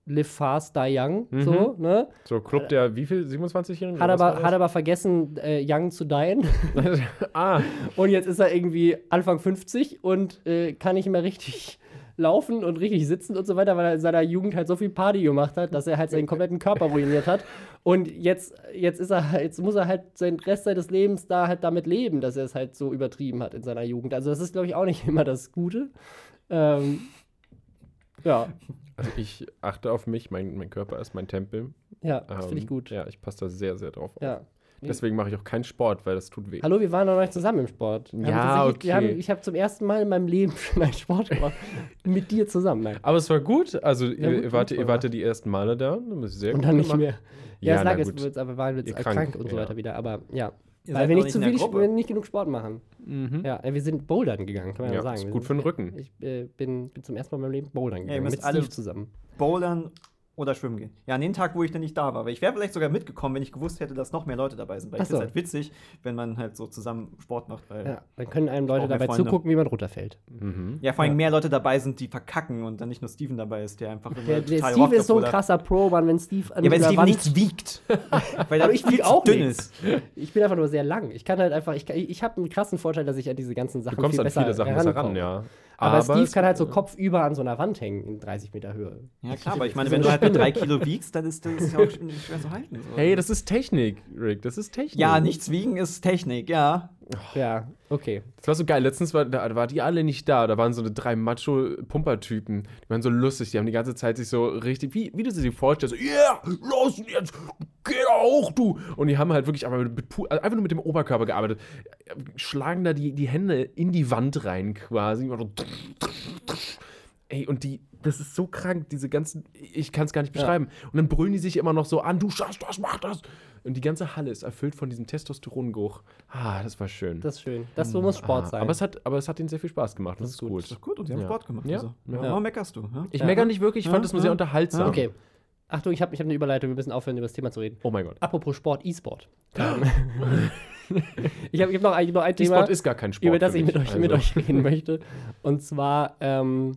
live fast, die young, Mhm. so, ne? So, Club der, wie viel? 27-Jährigen? Hat aber, hat aber vergessen, äh, young zu dien. ah, Und jetzt ist er irgendwie Anfang 50 und äh, kann nicht mehr richtig laufen und richtig sitzen und so weiter, weil er in seiner Jugend halt so viel Party gemacht hat, dass er halt seinen kompletten Körper ruiniert hat. Und jetzt, jetzt ist er, jetzt muss er halt seinen Rest seines Lebens da halt damit leben, dass er es halt so übertrieben hat in seiner Jugend. Also das ist, glaube ich, auch nicht immer das Gute. Ähm, ja, also ich achte auf mich, mein, mein Körper ist mein Tempel. ja, das finde ich Ähm, gut. Ja, ich passe da sehr, sehr drauf auf. Ja. Deswegen mache ich auch keinen Sport, weil das tut weh. Hallo, wir waren noch nicht zusammen im Sport. Wir Ja, okay. haben, ich habe zum ersten Mal in meinem Leben schon einen Sport gemacht. mit dir zusammen. Nein. Aber es war gut. Also, Ja, ihr, gut ihr, wart, ihr gemacht. wart ja die ersten Male da. Sehr Und gut dann nicht gemacht. mehr. Ja, Ja, es lag jetzt, gut. aber waren jetzt Ihr krank, krank, und so weiter wieder. Aber ja, Ihr weil wir nicht, zu viel, wir nicht genug Sport machen. Mhm. Ja, äh, wir sind bouldern gegangen, kann man ja, sagen. ist gut sind- für den Rücken. Ich äh, bin, bin zum ersten Mal in meinem Leben bouldern gegangen, müsst mit alle- Steve zusammen. Bouldern oder schwimmen gehen. Ja, an den Tag, wo ich dann nicht da war. Weil ich wäre vielleicht sogar mitgekommen, wenn ich gewusst hätte, dass noch mehr Leute dabei sind. Weil Ach ich finde so. es halt witzig, wenn man halt so zusammen Sport macht. Weil Ja, dann können einem Leute dabei Freunde. zugucken, wie man runterfällt. Mhm. Ja, vor allem Ja. mehr Leute dabei sind, die verkacken und dann nicht nur Steven dabei ist, der einfach immer Der, der total Steve ist so ein er- krasser Pro, Mann, wenn Steve an Ja, dieser Steven Wand- nichts wiegt. weil er Aber ich viel zu auch dünn nichts. ist. Ich bin einfach nur sehr lang. Ich kann halt einfach, ich, kann- ich habe einen krassen Vorteil, dass ich an diese ganzen Sachen Du kommst viel an besser viele Sachen besser ran, ja. Aber, Steve es- kann halt so kopfüber an so einer Wand hängen in 30 Meter Höhe. Ja, klar, aber ich meine, wenn du halt mit Spinne. drei Kilo wiegst, dann ist das ja auch schon schwer zu halten. So. Hey, das ist Technik, Rick. Das ist Technik. ja, nichts wiegen ist Technik, ja. Ja, okay. Das war so geil. Letztens war, da, da waren die alle nicht da. Da waren so eine drei Macho-Pumper-Typen. Die waren so lustig. Die haben die ganze Zeit sich so richtig, wie, wie du sie dir vorstellst, so, yeah, los jetzt, geh auch, du. Und die haben halt wirklich einfach, mit, also einfach nur mit dem Oberkörper gearbeitet. Schlagen da die, die Hände in die Wand rein quasi. Und Ey, und die, das ist so krank, diese ganzen, ich kann es gar nicht Ja. beschreiben. Und dann brüllen die sich immer noch so an, du schaffst das, mach das. Und die ganze Halle ist erfüllt von diesem Testosterongeruch. Ah, das war schön. Das ist schön. Das so muss Sport Ah, sein. Aber es, hat, aber es hat ihnen sehr viel Spaß gemacht. Das, ist gut. Ist doch gut, und sie haben Ja. Sport gemacht. Ja. Also. Ja. Warum meckerst du? Ja? Ich Ja. meckere nicht wirklich, ich fand Ja, es nur sehr ja. unterhaltsam. okay. Achtung, ich habe ich hab eine Überleitung, wir müssen aufhören, über das Thema zu reden. Oh mein Gott. Apropos Sport, E-Sport. Ich habe ich hab noch, ein, noch ein Thema, E-Sport ist gar kein Sport. über das für ich mit euch, mit Also, euch reden möchte. Und zwar, ähm,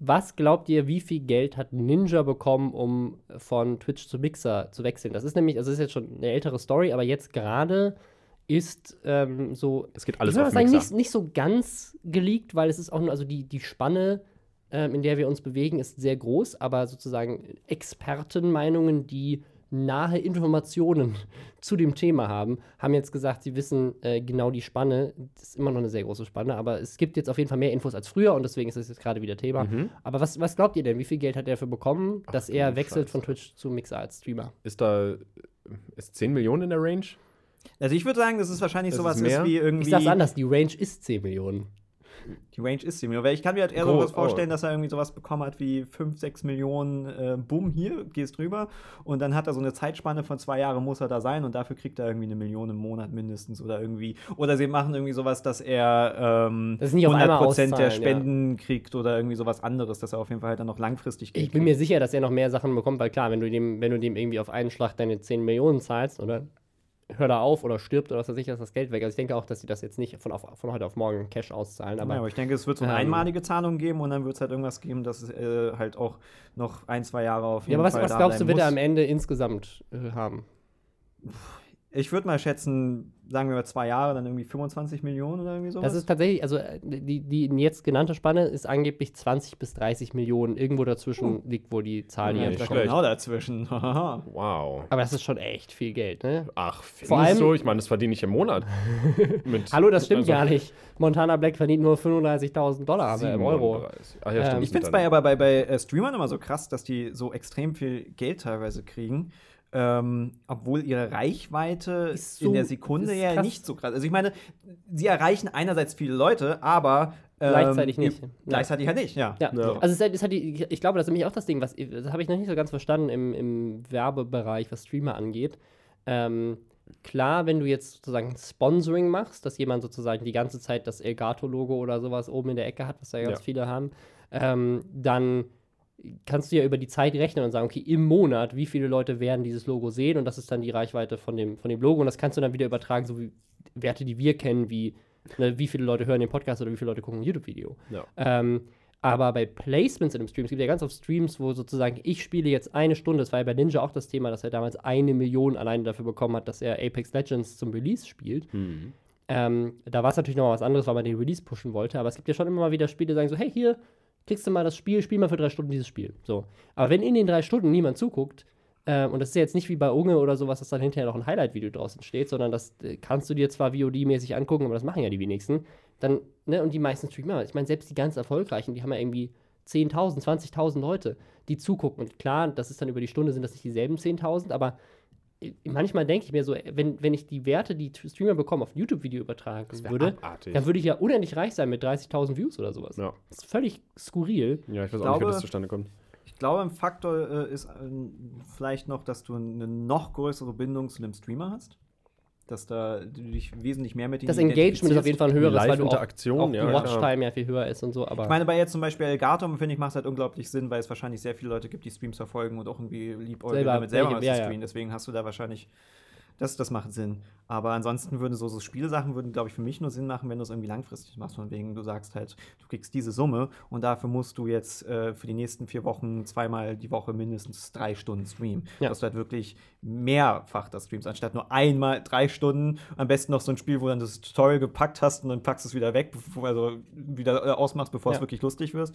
was glaubt ihr, wie viel Geld hat Ninja bekommen, um von Twitch zu Mixer zu wechseln? Das ist nämlich, also das ist jetzt schon eine ältere Story, aber jetzt gerade ist ähm, so Es geht alles ich würde auf sagen, Mixer. nicht, nicht so ganz geleakt, weil es ist auch nur, also die, die Spanne, ähm, in der wir uns bewegen, ist sehr groß, aber sozusagen Expertenmeinungen, die nahe Informationen zu dem Thema haben, haben jetzt gesagt, sie wissen äh, genau die Spanne. Das ist immer noch eine sehr große Spanne, aber es gibt jetzt auf jeden Fall mehr Infos als früher und deswegen ist es jetzt gerade wieder Thema. Mhm. Aber was, was glaubt ihr denn? Wie viel Geld hat er dafür bekommen, dass du er wechselt Scheiße. von Twitch zu Mixer als Streamer? Ist da ist 10 Millionen in der Range? Also ich würde sagen, das ist wahrscheinlich Das sowas ist mehr? ist wie irgendwie. Ich sag's anders, die Range ist 10 Millionen. Die Range ist 10 Millionen. Weil ich kann mir halt eher Oh, sowas oh. vorstellen, dass er irgendwie sowas bekommen hat wie 5, 6 Millionen, äh, bumm, hier, gehst drüber. Und dann hat er so eine Zeitspanne von zwei Jahren, muss er da sein und dafür kriegt er irgendwie eine Million im Monat mindestens oder irgendwie. Oder sie machen irgendwie sowas, dass er ähm, Das ist nicht auf einmal 100% der auszahlen, ja. Spenden kriegt oder irgendwie sowas anderes, dass er auf jeden Fall halt dann noch langfristig Geld Ich bin mir kriegt. sicher, dass er noch mehr Sachen bekommt, weil klar, wenn du dem, wenn du dem irgendwie auf einen Schlag deine 10 Millionen zahlst, oder hör da auf oder stirbt oder was weiß ich, ist das Geld weg. Also ich denke auch, dass sie das jetzt nicht von, auf, von heute auf morgen Cash auszahlen. Aber, ja, aber ich denke, es wird so eine ähm, einmalige Zahlung geben und dann wird es halt irgendwas geben, dass es äh, halt auch noch ein, zwei Jahre auf jeden ja, aber was, Fall was glaubst du, wird er am Ende insgesamt äh, haben? Ich würde mal schätzen, sagen wir mal zwei Jahre, dann irgendwie 25 Millionen oder irgendwie sowas. Das ist tatsächlich, also äh, die, die jetzt genannte Spanne ist angeblich 20 bis 30 Millionen. Irgendwo dazwischen liegt wohl die Zahl, die Ja, nicht genau dazwischen. Wow. Aber das ist schon echt viel Geld, ne? Ach, Vor allem- du? Ich meine, das verdiene ich im Monat. Mit, Hallo, das stimmt also gar nicht. Montana Black verdient nur 35.000 Dollar aber im Euro. 37. Ach ja. Ähm, ich finde es bei, aber bei, bei äh, Streamern immer so krass, dass die so extrem viel Geld teilweise kriegen. Ähm, obwohl ihre Reichweite Ist so- in der Sekunde ist ja krass. nicht so krass. Also ich meine, sie erreichen einerseits viele Leute, aber ähm, Gleichzeitig nicht. Gleichzeitig halt nicht, ja. Ja, Ja. also es halt, es hat ich glaube, das ist nämlich auch das Ding, was das habe ich noch nicht so ganz verstanden im, im Werbebereich, was Streamer angeht. Ähm, klar, wenn du jetzt sozusagen Sponsoring machst, dass jemand sozusagen die ganze Zeit das Elgato-Logo oder sowas oben in der Ecke hat, was ja ganz Ja. viele haben, ähm, dann kannst du ja über die Zeit rechnen und sagen, okay, im Monat, wie viele Leute werden dieses Logo sehen und das ist dann die Reichweite von dem, von dem Logo und das kannst du dann wieder übertragen, so wie Werte, die wir kennen, wie ne, wie viele Leute hören den Podcast oder wie viele Leute gucken ein YouTube-Video. Ja. Ähm, aber bei Placements in dem Stream, es gibt ja ganz oft Streams, wo sozusagen ich spiele jetzt eine Stunde, das war ja bei Ninja auch das Thema, dass er damals eine Million alleine dafür bekommen hat, dass er Apex Legends zum Release spielt. Hm. Ähm, da war es natürlich noch mal was anderes, weil man den Release pushen wollte, aber es gibt ja schon immer mal wieder Spiele, die sagen so, hey, hier, kriegst du mal das Spiel, spiel mal für drei Stunden dieses Spiel. So. Aber wenn in den drei Stunden niemand zuguckt, ähm, und das ist ja jetzt nicht wie bei Unge oder sowas, dass dann hinterher noch ein Highlight-Video draußen steht, sondern das äh, kannst du dir zwar VOD-mäßig angucken, aber das machen ja die wenigsten. Dann, ne, und die meisten Streamer, ich meine, selbst die ganz erfolgreichen, die haben ja irgendwie 10.000, 20.000 Leute, die zugucken. Und klar, das ist dann über die Stunde, sind das nicht dieselben 10.000, aber äh, manchmal denke ich mir so, wenn, wenn ich die Werte, die Streamer bekommen, auf ein YouTube-Video übertragen würde, abartig. dann würde ich ja unendlich reich sein mit 30.000 Views oder sowas. Ja. Das ist völlig skurril. ja, ich weiß Ich auch nicht, wie glaube- das zustande kommt. Ich glaube, ein Faktor äh, ist ähm, vielleicht noch, dass du eine noch größere Bindung zu dem Streamer hast. Dass da du dich wesentlich mehr mit ihm Das Engagement ist auf jeden Fall ein höheres, weil du auch, Live-Interaktion, auch ja, die. Watchtime ja viel höher ist und so. Aber Ich meine, bei jetzt zum Beispiel Elgato, finde ich, macht es halt unglaublich Sinn, weil es wahrscheinlich sehr viele Leute gibt, die Streams verfolgen und auch irgendwie liebäugeln Selber damit selber mal ja, zu streamen. Deswegen hast du da wahrscheinlich, das, das macht Sinn. Aber ansonsten würden so, so Spielsachen, würden, glaube ich, für mich nur Sinn machen, wenn du es irgendwie langfristig machst. Von wegen, du sagst halt, du kriegst diese Summe und dafür musst du jetzt äh, für die nächsten vier Wochen zweimal die Woche mindestens drei Stunden streamen. Ja. Dass du halt wirklich mehrfach das streamst, anstatt nur einmal drei Stunden. Am besten noch so ein Spiel, wo dann das Tutorial gepackt hast und dann packst du es wieder weg, bevor, also wieder äh, ausmachst, bevor es Ja. wirklich lustig wird.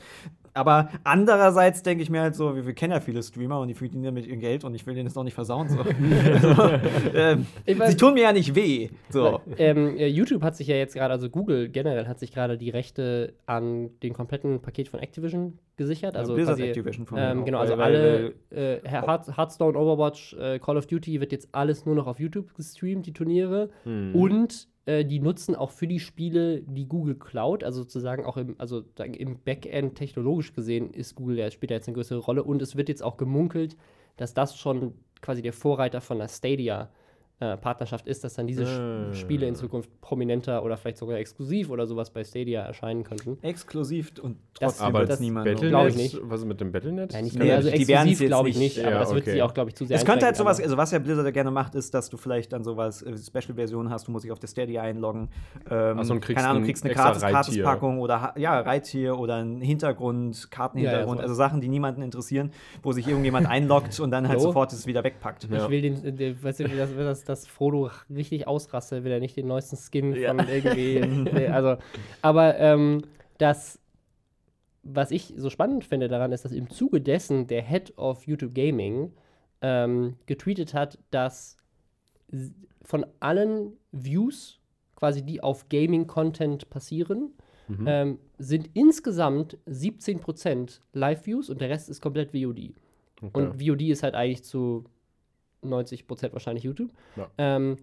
Aber andererseits denke ich mir halt so, wir, wir kennen ja viele Streamer und die verdienen damit ihr Geld und ich will denen das noch nicht versauen. So. also, ähm, weiß- sie tun mir ja nicht weh. So. ähm, äh, YouTube hat sich ja jetzt gerade, also Google generell hat sich gerade die Rechte an den kompletten Paket von Activision gesichert. Also Blizzard quasi, Activision von ähm, genau, also alle äh, Heart- Hearthstone, Overwatch, äh, Call of Duty wird jetzt alles nur noch auf YouTube gestreamt, die Turniere. Hm. Und äh, die nutzen auch für die Spiele die Google Cloud, also sozusagen auch im, also im Backend technologisch gesehen ist Google ja spielt da jetzt eine größere Rolle und es wird jetzt auch gemunkelt, dass das schon quasi der Vorreiter von der Stadia äh, Partnerschaft ist, dass dann diese. Sch- Spiele in Zukunft prominenter oder vielleicht sogar exklusiv oder sowas bei Stadia erscheinen könnten. Exklusiv und Das- trotzdem aber wird das es niemand. Battlenet, Glaub ich nicht. was ist mit dem Battlenet? Ja, nicht Das Nee, also die werden's exklusiv glaube ich nicht- nicht, aber ja, das wird okay. sie auch, glaube ich, zu sehr Es könnte halt sowas, also was ja Blizzard ja gerne macht, ist, dass du vielleicht dann sowas, äh, Special-Version hast, du musst dich auf der Stadia einloggen. Ähm, Ach so, und kriegst keine Ahnung, kriegst eine Gratis. Gratispackung oder ha- ja, Reittier oder ein Hintergrund, Kartenhintergrund, Ja, ja, also Sachen, die niemanden interessieren, wo sich irgendjemand einloggt und dann halt sofort es wieder wegpackt. Ja. Ich will den, äh, der, weißt du, dass, dass, Frodo richtig ausrastet, will er nicht den neuesten Skin Ja. von irgendwie. also, aber ähm, das, was ich so spannend finde daran, ist, dass im Zuge dessen der Head of YouTube Gaming ähm, getweetet hat, dass von allen Views, quasi die auf Gaming-Content passieren, Mhm. ähm, sind insgesamt 17% Live-Views und der Rest ist komplett VOD. Okay. Und VOD ist halt eigentlich zu 90% wahrscheinlich YouTube. Ja. Ähm,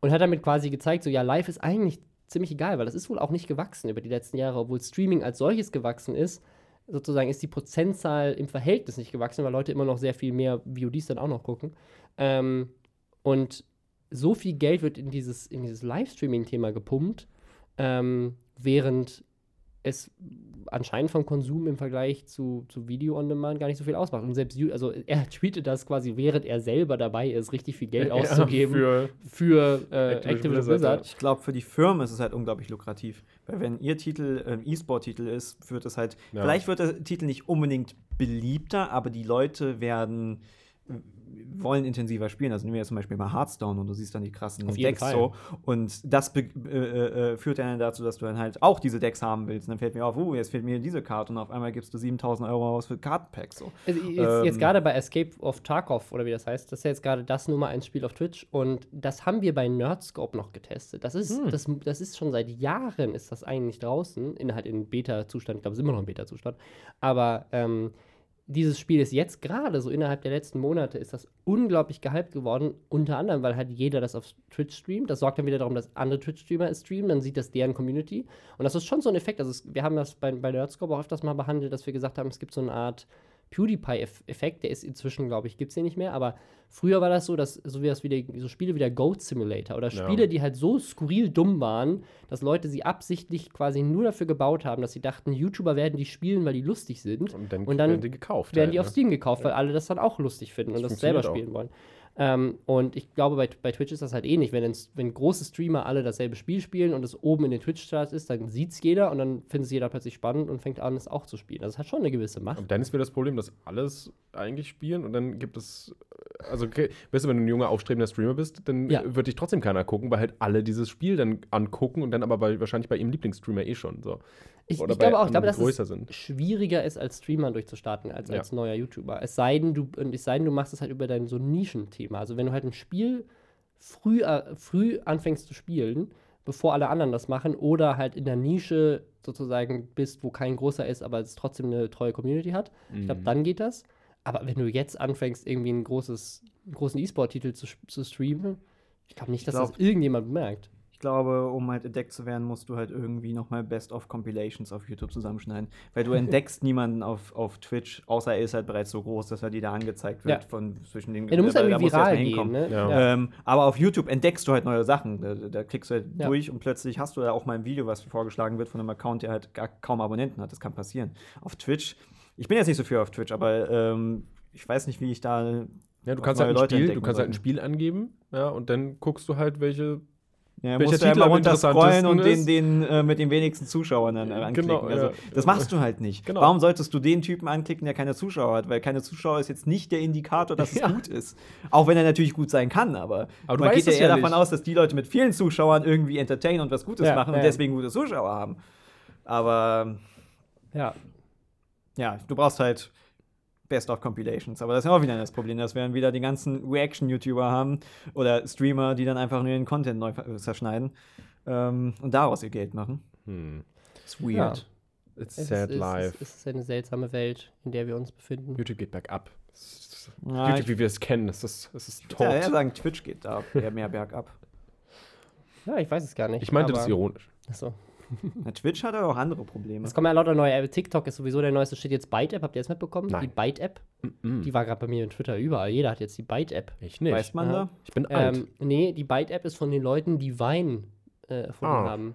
Und hat damit quasi gezeigt, so ja, live ist eigentlich ziemlich egal, weil das ist wohl auch nicht gewachsen über die letzten Jahre, obwohl Streaming als solches gewachsen ist. Sozusagen ist die Prozentzahl im Verhältnis nicht gewachsen, weil Leute immer noch sehr viel mehr VODs dann auch noch gucken. Ähm, und so viel Geld wird in dieses, in dieses Livestreaming-Thema gepumpt, ähm, während es anscheinend vom Konsum im Vergleich zu, zu Video on Demand gar nicht so viel ausmacht. Und selbst, also er tweetet das quasi, während er selber dabei ist, richtig viel Geld auszugeben für, für äh, Activision Blizzard, Blizzard. Ich glaube, für die Firmen ist es halt unglaublich lukrativ. Weil wenn ihr Titel ähm, E-Sport-Titel ist, wird es halt, Ja. vielleicht wird der Titel nicht unbedingt beliebter, aber die Leute werden wollen intensiver spielen. Also nehmen wir jetzt zum Beispiel mal Hearthstone und du siehst dann die krassen Decks Fall. so. Und das be- äh, äh, führt dann dazu, dass du dann halt auch diese Decks haben willst. Und dann fällt mir auf, oh, jetzt fehlt mir diese Karte und auf einmal gibst du 7000 Euro aus für Kartenpacks. So. Also jetzt, jetzt Ähm. gerade bei Escape of Tarkov oder wie das heißt, das ist ja jetzt gerade das Nummer 1 Spiel auf Twitch und das haben wir bei Nerdscope noch getestet. Das ist, Hm. das, das ist schon seit Jahren ist das eigentlich draußen, in, halt in Beta-Zustand, ich glaube, es ist immer noch in Beta-Zustand. Aber ähm, dieses Spiel ist jetzt gerade so innerhalb der letzten Monate ist das unglaublich gehypt geworden, unter anderem, weil halt jeder das auf Twitch streamt. Das sorgt dann wieder darum, dass andere Twitch-Streamer es streamen, dann sieht das deren Community. Und das ist schon so ein Effekt. Also es, wir haben das bei, bei Nerdscope auch öfters mal behandelt, dass wir gesagt haben, es gibt so eine Art PewDiePie-Effekt, der ist inzwischen, glaube ich, gibt es den nicht mehr, aber früher war das so, dass so wie das wieder, so Spiele wie der Goat Simulator oder Ja. Spiele, die halt so skurril dumm waren, dass Leute sie absichtlich quasi nur dafür gebaut haben, dass sie dachten, YouTuber werden die spielen, weil die lustig sind. Und dann, Und dann werden die gekauft. werden die halt, auf Steam gekauft, weil alle das dann auch lustig finden und Das das selber funktioniert spielen wollen. Ähm, und ich glaube, bei, bei Twitch ist das halt ähnlich. Wenn, wenn große Streamer alle dasselbe Spiel spielen und es oben in den Twitch-Charts ist, dann sieht es jeder und dann findet es jeder plötzlich spannend und fängt an, es auch zu spielen. Also es hat schon eine gewisse Macht. Und dann ist wieder das Problem, dass alles eigentlich spielen und dann gibt es, also okay, weißt du, wenn du ein junger, aufstrebender Streamer bist, dann Ja. wird dich trotzdem keiner gucken, weil halt alle dieses Spiel dann angucken und dann aber bei, wahrscheinlich bei ihrem Lieblingsstreamer eh schon so. Ich, Oder ich glaube auch, ich glaube, dass es sind. schwieriger ist, als Streamer durchzustarten, als Ja. als neuer YouTuber. Es sei denn, du, und es sei denn, du machst es halt über dein so Nischenthema. Also wenn du halt ein Spiel früh, äh, früh anfängst zu spielen, bevor alle anderen das machen, oder halt in der Nische sozusagen bist, wo kein großer ist, aber es trotzdem eine treue Community hat, ich Mhm. glaube, dann geht das. Aber wenn du jetzt anfängst, irgendwie ein großes, einen großen E-Sport-Titel zu, zu streamen, ich glaube nicht, dass glaub- das irgendjemand bemerkt. Ich glaube, um halt entdeckt zu werden, musst du halt irgendwie nochmal Best-of-Compilations auf YouTube zusammenschneiden. Weil du entdeckst niemanden auf, auf Twitch, außer er ist halt bereits so groß, dass er dir da angezeigt wird Ja. von zwischen den Ja, du musst da irgendwie musst viral mal gehen, hinkommen. ne? Ja. Ähm, aber auf YouTube entdeckst du halt neue Sachen. Da, da klickst du halt Ja. durch und plötzlich hast du da auch mal ein Video, was vorgeschlagen wird von einem Account, der halt gar kaum Abonnenten hat. Das kann passieren. Auf Twitch, ich bin jetzt nicht so viel auf Twitch, aber ähm, ich weiß nicht, wie ich da. Ja, du kannst halt ein Leute Spiel, du kannst halt ein. Spiel angeben, ja, und dann guckst du halt, welche Ja, Welcher musst du Titel immer am runterscrollen und den, den äh, mit den wenigsten Zuschauern dann anklicken. Genau, also, ja. Das machst du halt nicht. Genau. Warum solltest du den Typen anklicken, der keine Zuschauer hat? Weil keine Zuschauer ist jetzt nicht der Indikator, dass Ja. es gut ist. Auch wenn er natürlich gut sein kann, aber, Aber du man geht ja eher davon aus, dass die Leute mit vielen Zuschauern irgendwie entertainen und was Gutes machen und deswegen gute Zuschauer haben. Aber Ja. Ja, du brauchst halt Best of Compilations. Aber das ist ja auch wieder das Problem, dass wir dann wieder die ganzen Reaction-YouTuber haben oder Streamer, die dann einfach nur ihren Content neu zerschneiden ähm, und daraus ihr Geld machen. hm, Ist weird. it's Es sad ist, life. Es, es ist eine seltsame Welt, in der wir uns befinden. YouTube geht bergab. Ja, YouTube, ich- wie wir es kennen, es ist, es ist tot. Ja, eher sagen, Twitch geht da eher mehr bergab. Ja, ich weiß es gar nicht. ich meinte das ironisch. Achso. Na, Twitch hat aber auch andere Probleme. Es kommen ja lauter neue Apps. TikTok ist sowieso der neueste Shit. Jetzt Byte-App, habt ihr das mitbekommen? Nein. Die Byte-App, Mm, die war gerade bei mir in Twitter überall. Jeder hat jetzt die Byte-App. Ich nicht. Weiß man Ja. da? Ich bin alt. Ähm, nee, die Byte-App ist von den Leuten, die Vine äh, erfunden Ah. haben.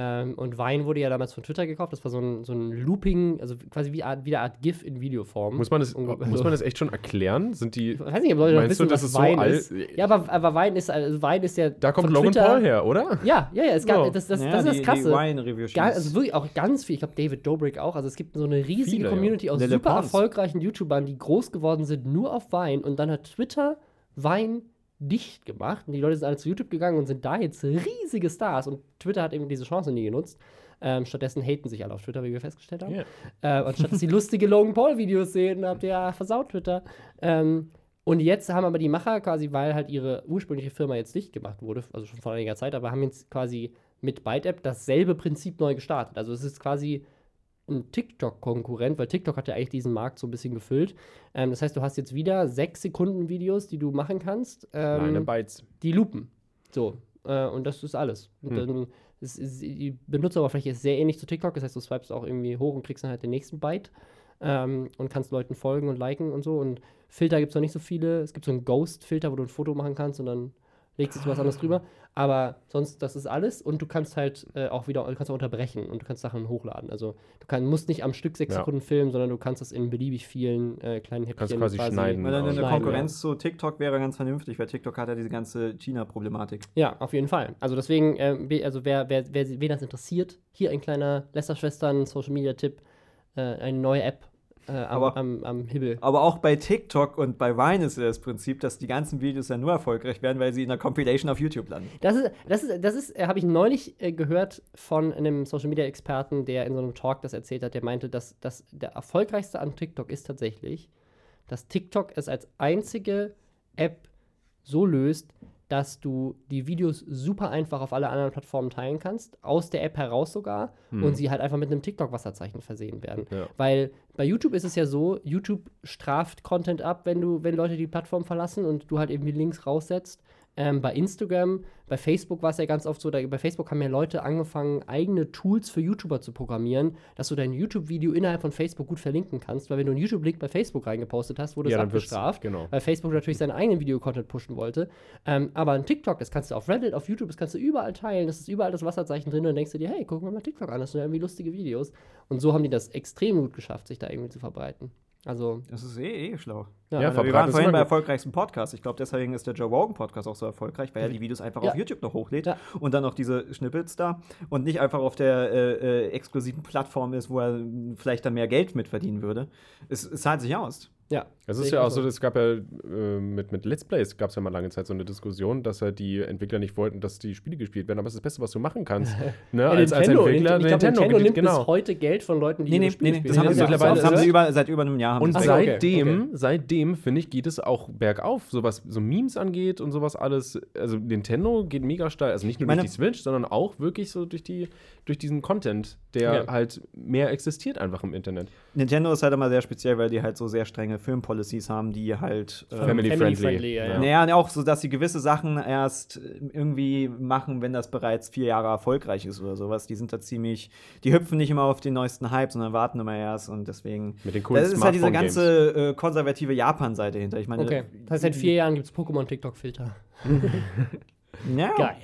Ähm, und Vine wurde ja damals von Twitter gekauft. Das war so ein, so ein Looping, also quasi wie, Art, wie eine Art GIF in Videoform. muss, man das, Ungefähr muss so. man das echt schon erklären? Sind die. Ich weiß nicht, ob Leute noch du, wissen, das was ist so ist. Ja, aber, aber Vine ist, also Vine ist ja. Da kommt von Logan Twitter- Paul her, oder? Ja, ja, ja. Es gab, Ja. das, das, Ja, das ist die, das Krasse. Die Wine-Review Ga- also wirklich auch ganz viel. Ich glaube, David Dobrik auch. Also es gibt so eine riesige Viele, ja. Community aus Lele super Pons. erfolgreichen YouTubern, die groß geworden sind, nur auf Wein. Und dann hat Twitter Wein dicht gemacht. Und die Leute sind alle zu YouTube gegangen und sind da jetzt riesige Stars. Und Twitter hat eben diese Chance nie genutzt. Ähm, stattdessen haten sich alle auf Twitter, wie wir festgestellt haben. Ja. Äh, und statt dass sie lustige Logan Paul-Videos sehen, habt ihr ja versaut Twitter. Ähm, und jetzt haben aber die Macher quasi, weil halt ihre ursprüngliche Firma jetzt dicht gemacht wurde, also schon vor einiger Zeit, aber haben jetzt quasi mit ByteApp dasselbe Prinzip neu gestartet. Also es ist quasi ein TikTok-Konkurrent, weil TikTok hat ja eigentlich diesen Markt so ein bisschen gefüllt. Ähm, das heißt, du hast jetzt wieder sechs Sekunden Videos, die du machen kannst. Ähm, Kleine Bytes. die lupen. So. Äh, und das ist alles. Und Hm. dann ist, ist, die Benutzeroberfläche ist sehr ähnlich zu TikTok. Das heißt, du swipest auch irgendwie hoch und kriegst dann halt den nächsten Byte. Ähm, und kannst Leuten folgen und liken und so. Und Filter gibt es noch nicht so viele. Es gibt so einen Ghost-Filter, wo du ein Foto machen kannst und dann legst du was anderes drüber. Aber sonst, das ist alles. Und du kannst halt äh, auch wieder, du kannst auch unterbrechen und du kannst Sachen hochladen. Also du kann, musst nicht am Stück sechs Ja. Sekunden filmen, sondern du kannst das in beliebig vielen äh, kleinen Häppchen Kannst quasi schneiden. Weil dann eine Schneiden, Konkurrenz zu TikTok wäre ganz vernünftig, weil TikTok hat ja diese ganze China-Problematik. Ja, auf jeden Fall. Also deswegen, we- also wer, wer, wer, wen das interessiert, hier ein kleiner Lästerschwestern Social Media Tipp, äh, eine neue App äh, am, Aber- am, am Hibbel. Aber auch bei TikTok und bei Vine ist ja das Prinzip, dass die ganzen Videos ja nur erfolgreich werden, weil sie in der Compilation auf YouTube landen. Das ist, das ist, das ist, äh, habe ich neulich äh, gehört von einem Social Media Experten, der in so einem Talk das erzählt hat, der meinte, dass, dass der erfolgreichste an TikTok ist tatsächlich, dass TikTok es als einzige App so löst, dass du die Videos super einfach auf alle anderen Plattformen teilen kannst, aus der App heraus sogar, und sie halt einfach mit einem TikTok-Wasserzeichen versehen werden. Ja. Weil bei YouTube ist es ja so, YouTube straft Content ab, wenn du, wenn Leute die Plattform verlassen und du halt irgendwie Links raussetzt. Ähm, bei Instagram, bei Facebook war es ja ganz oft so, da, bei Facebook haben ja Leute angefangen, eigene Tools für YouTuber zu programmieren, dass du dein YouTube-Video innerhalb von Facebook gut verlinken kannst, weil wenn du einen YouTube-Link bei Facebook reingepostet hast, wurde es Ja, dann wird's- abgestraft, genau. weil Facebook natürlich seinen eigenen Videocontent pushen wollte. Ähm, aber ein TikTok, das kannst du auf Reddit, auf YouTube, das kannst du überall teilen, das ist überall das Wasserzeichen drin und dann denkst du dir, hey, guck mal mal TikTok an, das sind ja irgendwie lustige Videos. Und so haben die das extrem gut geschafft, sich da irgendwie zu verbreiten. Also, Das ist eh, eh schlau. ja, Ja, wir waren vorhin bei erfolgreichsten Podcast. Ich glaube, deswegen ist der Joe Rogan Podcast auch so erfolgreich, weil er die Videos einfach Ja. auf YouTube noch hochlädt Ja. und dann noch diese Schnippets da und nicht einfach auf der äh, äh, exklusiven Plattform ist, wo er vielleicht dann mehr Geld mit verdienen würde. Es, es zahlt sich aus. Ja. Es ist ja auch so. es gab ja äh, mit, mit Let's Plays gab es ja mal lange Zeit so eine Diskussion, dass halt die Entwickler nicht wollten, dass die Spiele gespielt werden. Aber das ist das Beste, was du machen kannst. ne? Ja, als, als Nintendo, Entwickler. ich glaub, Nintendo, gibt- nimmt genau. bis heute Geld von Leuten, die Nee, ihre nee, Spiele nee, nee. spielen. Das haben, Ja, sie, das mittlerweile haben sie es- über, seit über einem Jahr. haben Und das. Ach, okay, seitdem, okay. seitdem, finde ich, geht es auch bergauf, so was so Memes angeht und sowas alles. Also Nintendo geht mega steil. Also nicht nur meine- durch die Switch, sondern auch wirklich so durch, die, durch diesen Content, der Ja. halt mehr existiert einfach im Internet. Nintendo ist halt immer sehr speziell, weil die halt so sehr strenge Filmpolicies haben, die halt. ähm, Family, Family friendly. friendly, ja, ja. Naja, auch so, dass sie gewisse Sachen erst äh, irgendwie machen, wenn das bereits vier Jahre erfolgreich ist oder sowas. Die sind da ziemlich, die hüpfen nicht immer auf den neuesten Hype, sondern warten immer erst und deswegen. Mit den coolen Das ist halt diese ganze äh, konservative Japan-Seite hinter. Ich meine, Okay. Das heißt, seit vier Jahren gibt es Pokémon-TikTok-Filter. ja, Geil.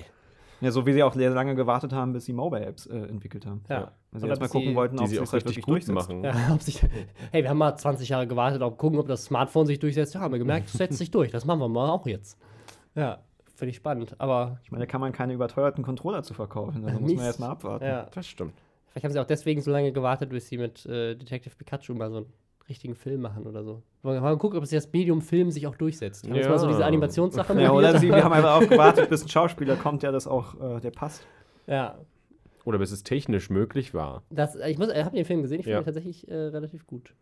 Ja, so wie sie auch sehr lange gewartet haben, bis sie Mobile-Apps äh, entwickelt haben. Ja. Weil sie erstmal gucken wollten, ob sie auch es halt richtig wirklich gut durchsetzt. machen. Ja, ob sich, hey, wir haben mal 20 Jahre gewartet, ob gucken, ob das Smartphone sich durchsetzt. Ja, haben wir gemerkt, es setzt sich durch. Das machen wir mal auch jetzt. Ja, finde ich spannend. Aber Ich meine, da kann man keine überteuerten Controller zu verkaufen. Da muss man erstmal abwarten. ja, Das stimmt. vielleicht haben sie auch deswegen so lange gewartet, bis sie mit äh, Detective Pikachu mal so einen richtigen Film machen oder so. Mal gucken, ob sich das Medium Film sich auch durchsetzt. Haben wir Ja. mal so diese Animationssache Ja, oder sie, wir haben einfach auch gewartet, bis ein Schauspieler kommt, der das auch, äh, der passt. Ja, Oder bis es technisch möglich war. das, ich muss, ich habe den Film gesehen, ich finde Ja. ihn tatsächlich äh, relativ gut.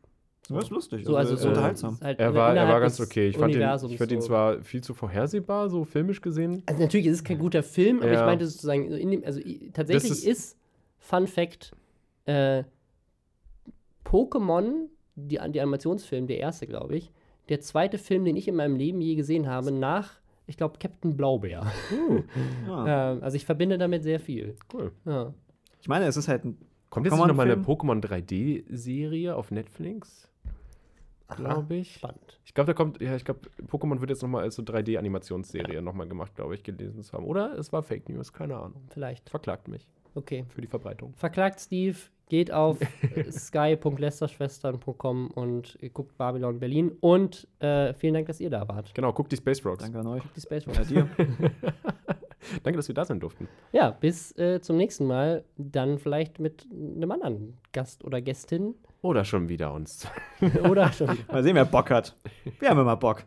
Das ist lustig. So, also ist so unterhaltsam. halt Er war, er war ganz okay. Ich fand, ihn, Universums ich fand ihn so. zwar viel zu vorhersehbar, so filmisch gesehen. Also natürlich ist es kein guter Film, aber ich meinte sozusagen, in dem, also tatsächlich ist, ist- Fun Fact, äh, Pokémon, die, die Animationsfilm, der erste, glaube ich, der zweite Film, den ich in meinem Leben je gesehen habe, nach, ich glaube, Captain Blaubeer. Ja. Ähm, also ich verbinde damit sehr viel. Cool. Ja. Ich meine, es ist halt ein. Kommt jetzt nicht noch mal eine? Pokémon 3D-Serie auf Netflix? Glaube ich. Spannend. Ich glaube, da kommt, ja, ich glaube, Pokémon wird jetzt noch mal als so 3D-Animationsserie noch mal gemacht, glaube ich, gelesen zu haben. Oder es war Fake News, keine Ahnung. Vielleicht. Verklagt mich Okay. für die Verbreitung. Verklagt Steve, geht auf sky.lesterschwestern.com und guckt Babylon Berlin. Und äh, vielen Dank, dass ihr da wart. Genau, guckt die Space Rocks. Danke an euch. Die Space Ja, Rocks. dir. Danke, dass wir da sein durften. Ja, bis äh, zum nächsten Mal. Dann vielleicht mit einem anderen Gast oder Gästin. Oder schon wieder uns. oder schon. Mal sehen, wer Bock hat. Wir haben immer Bock.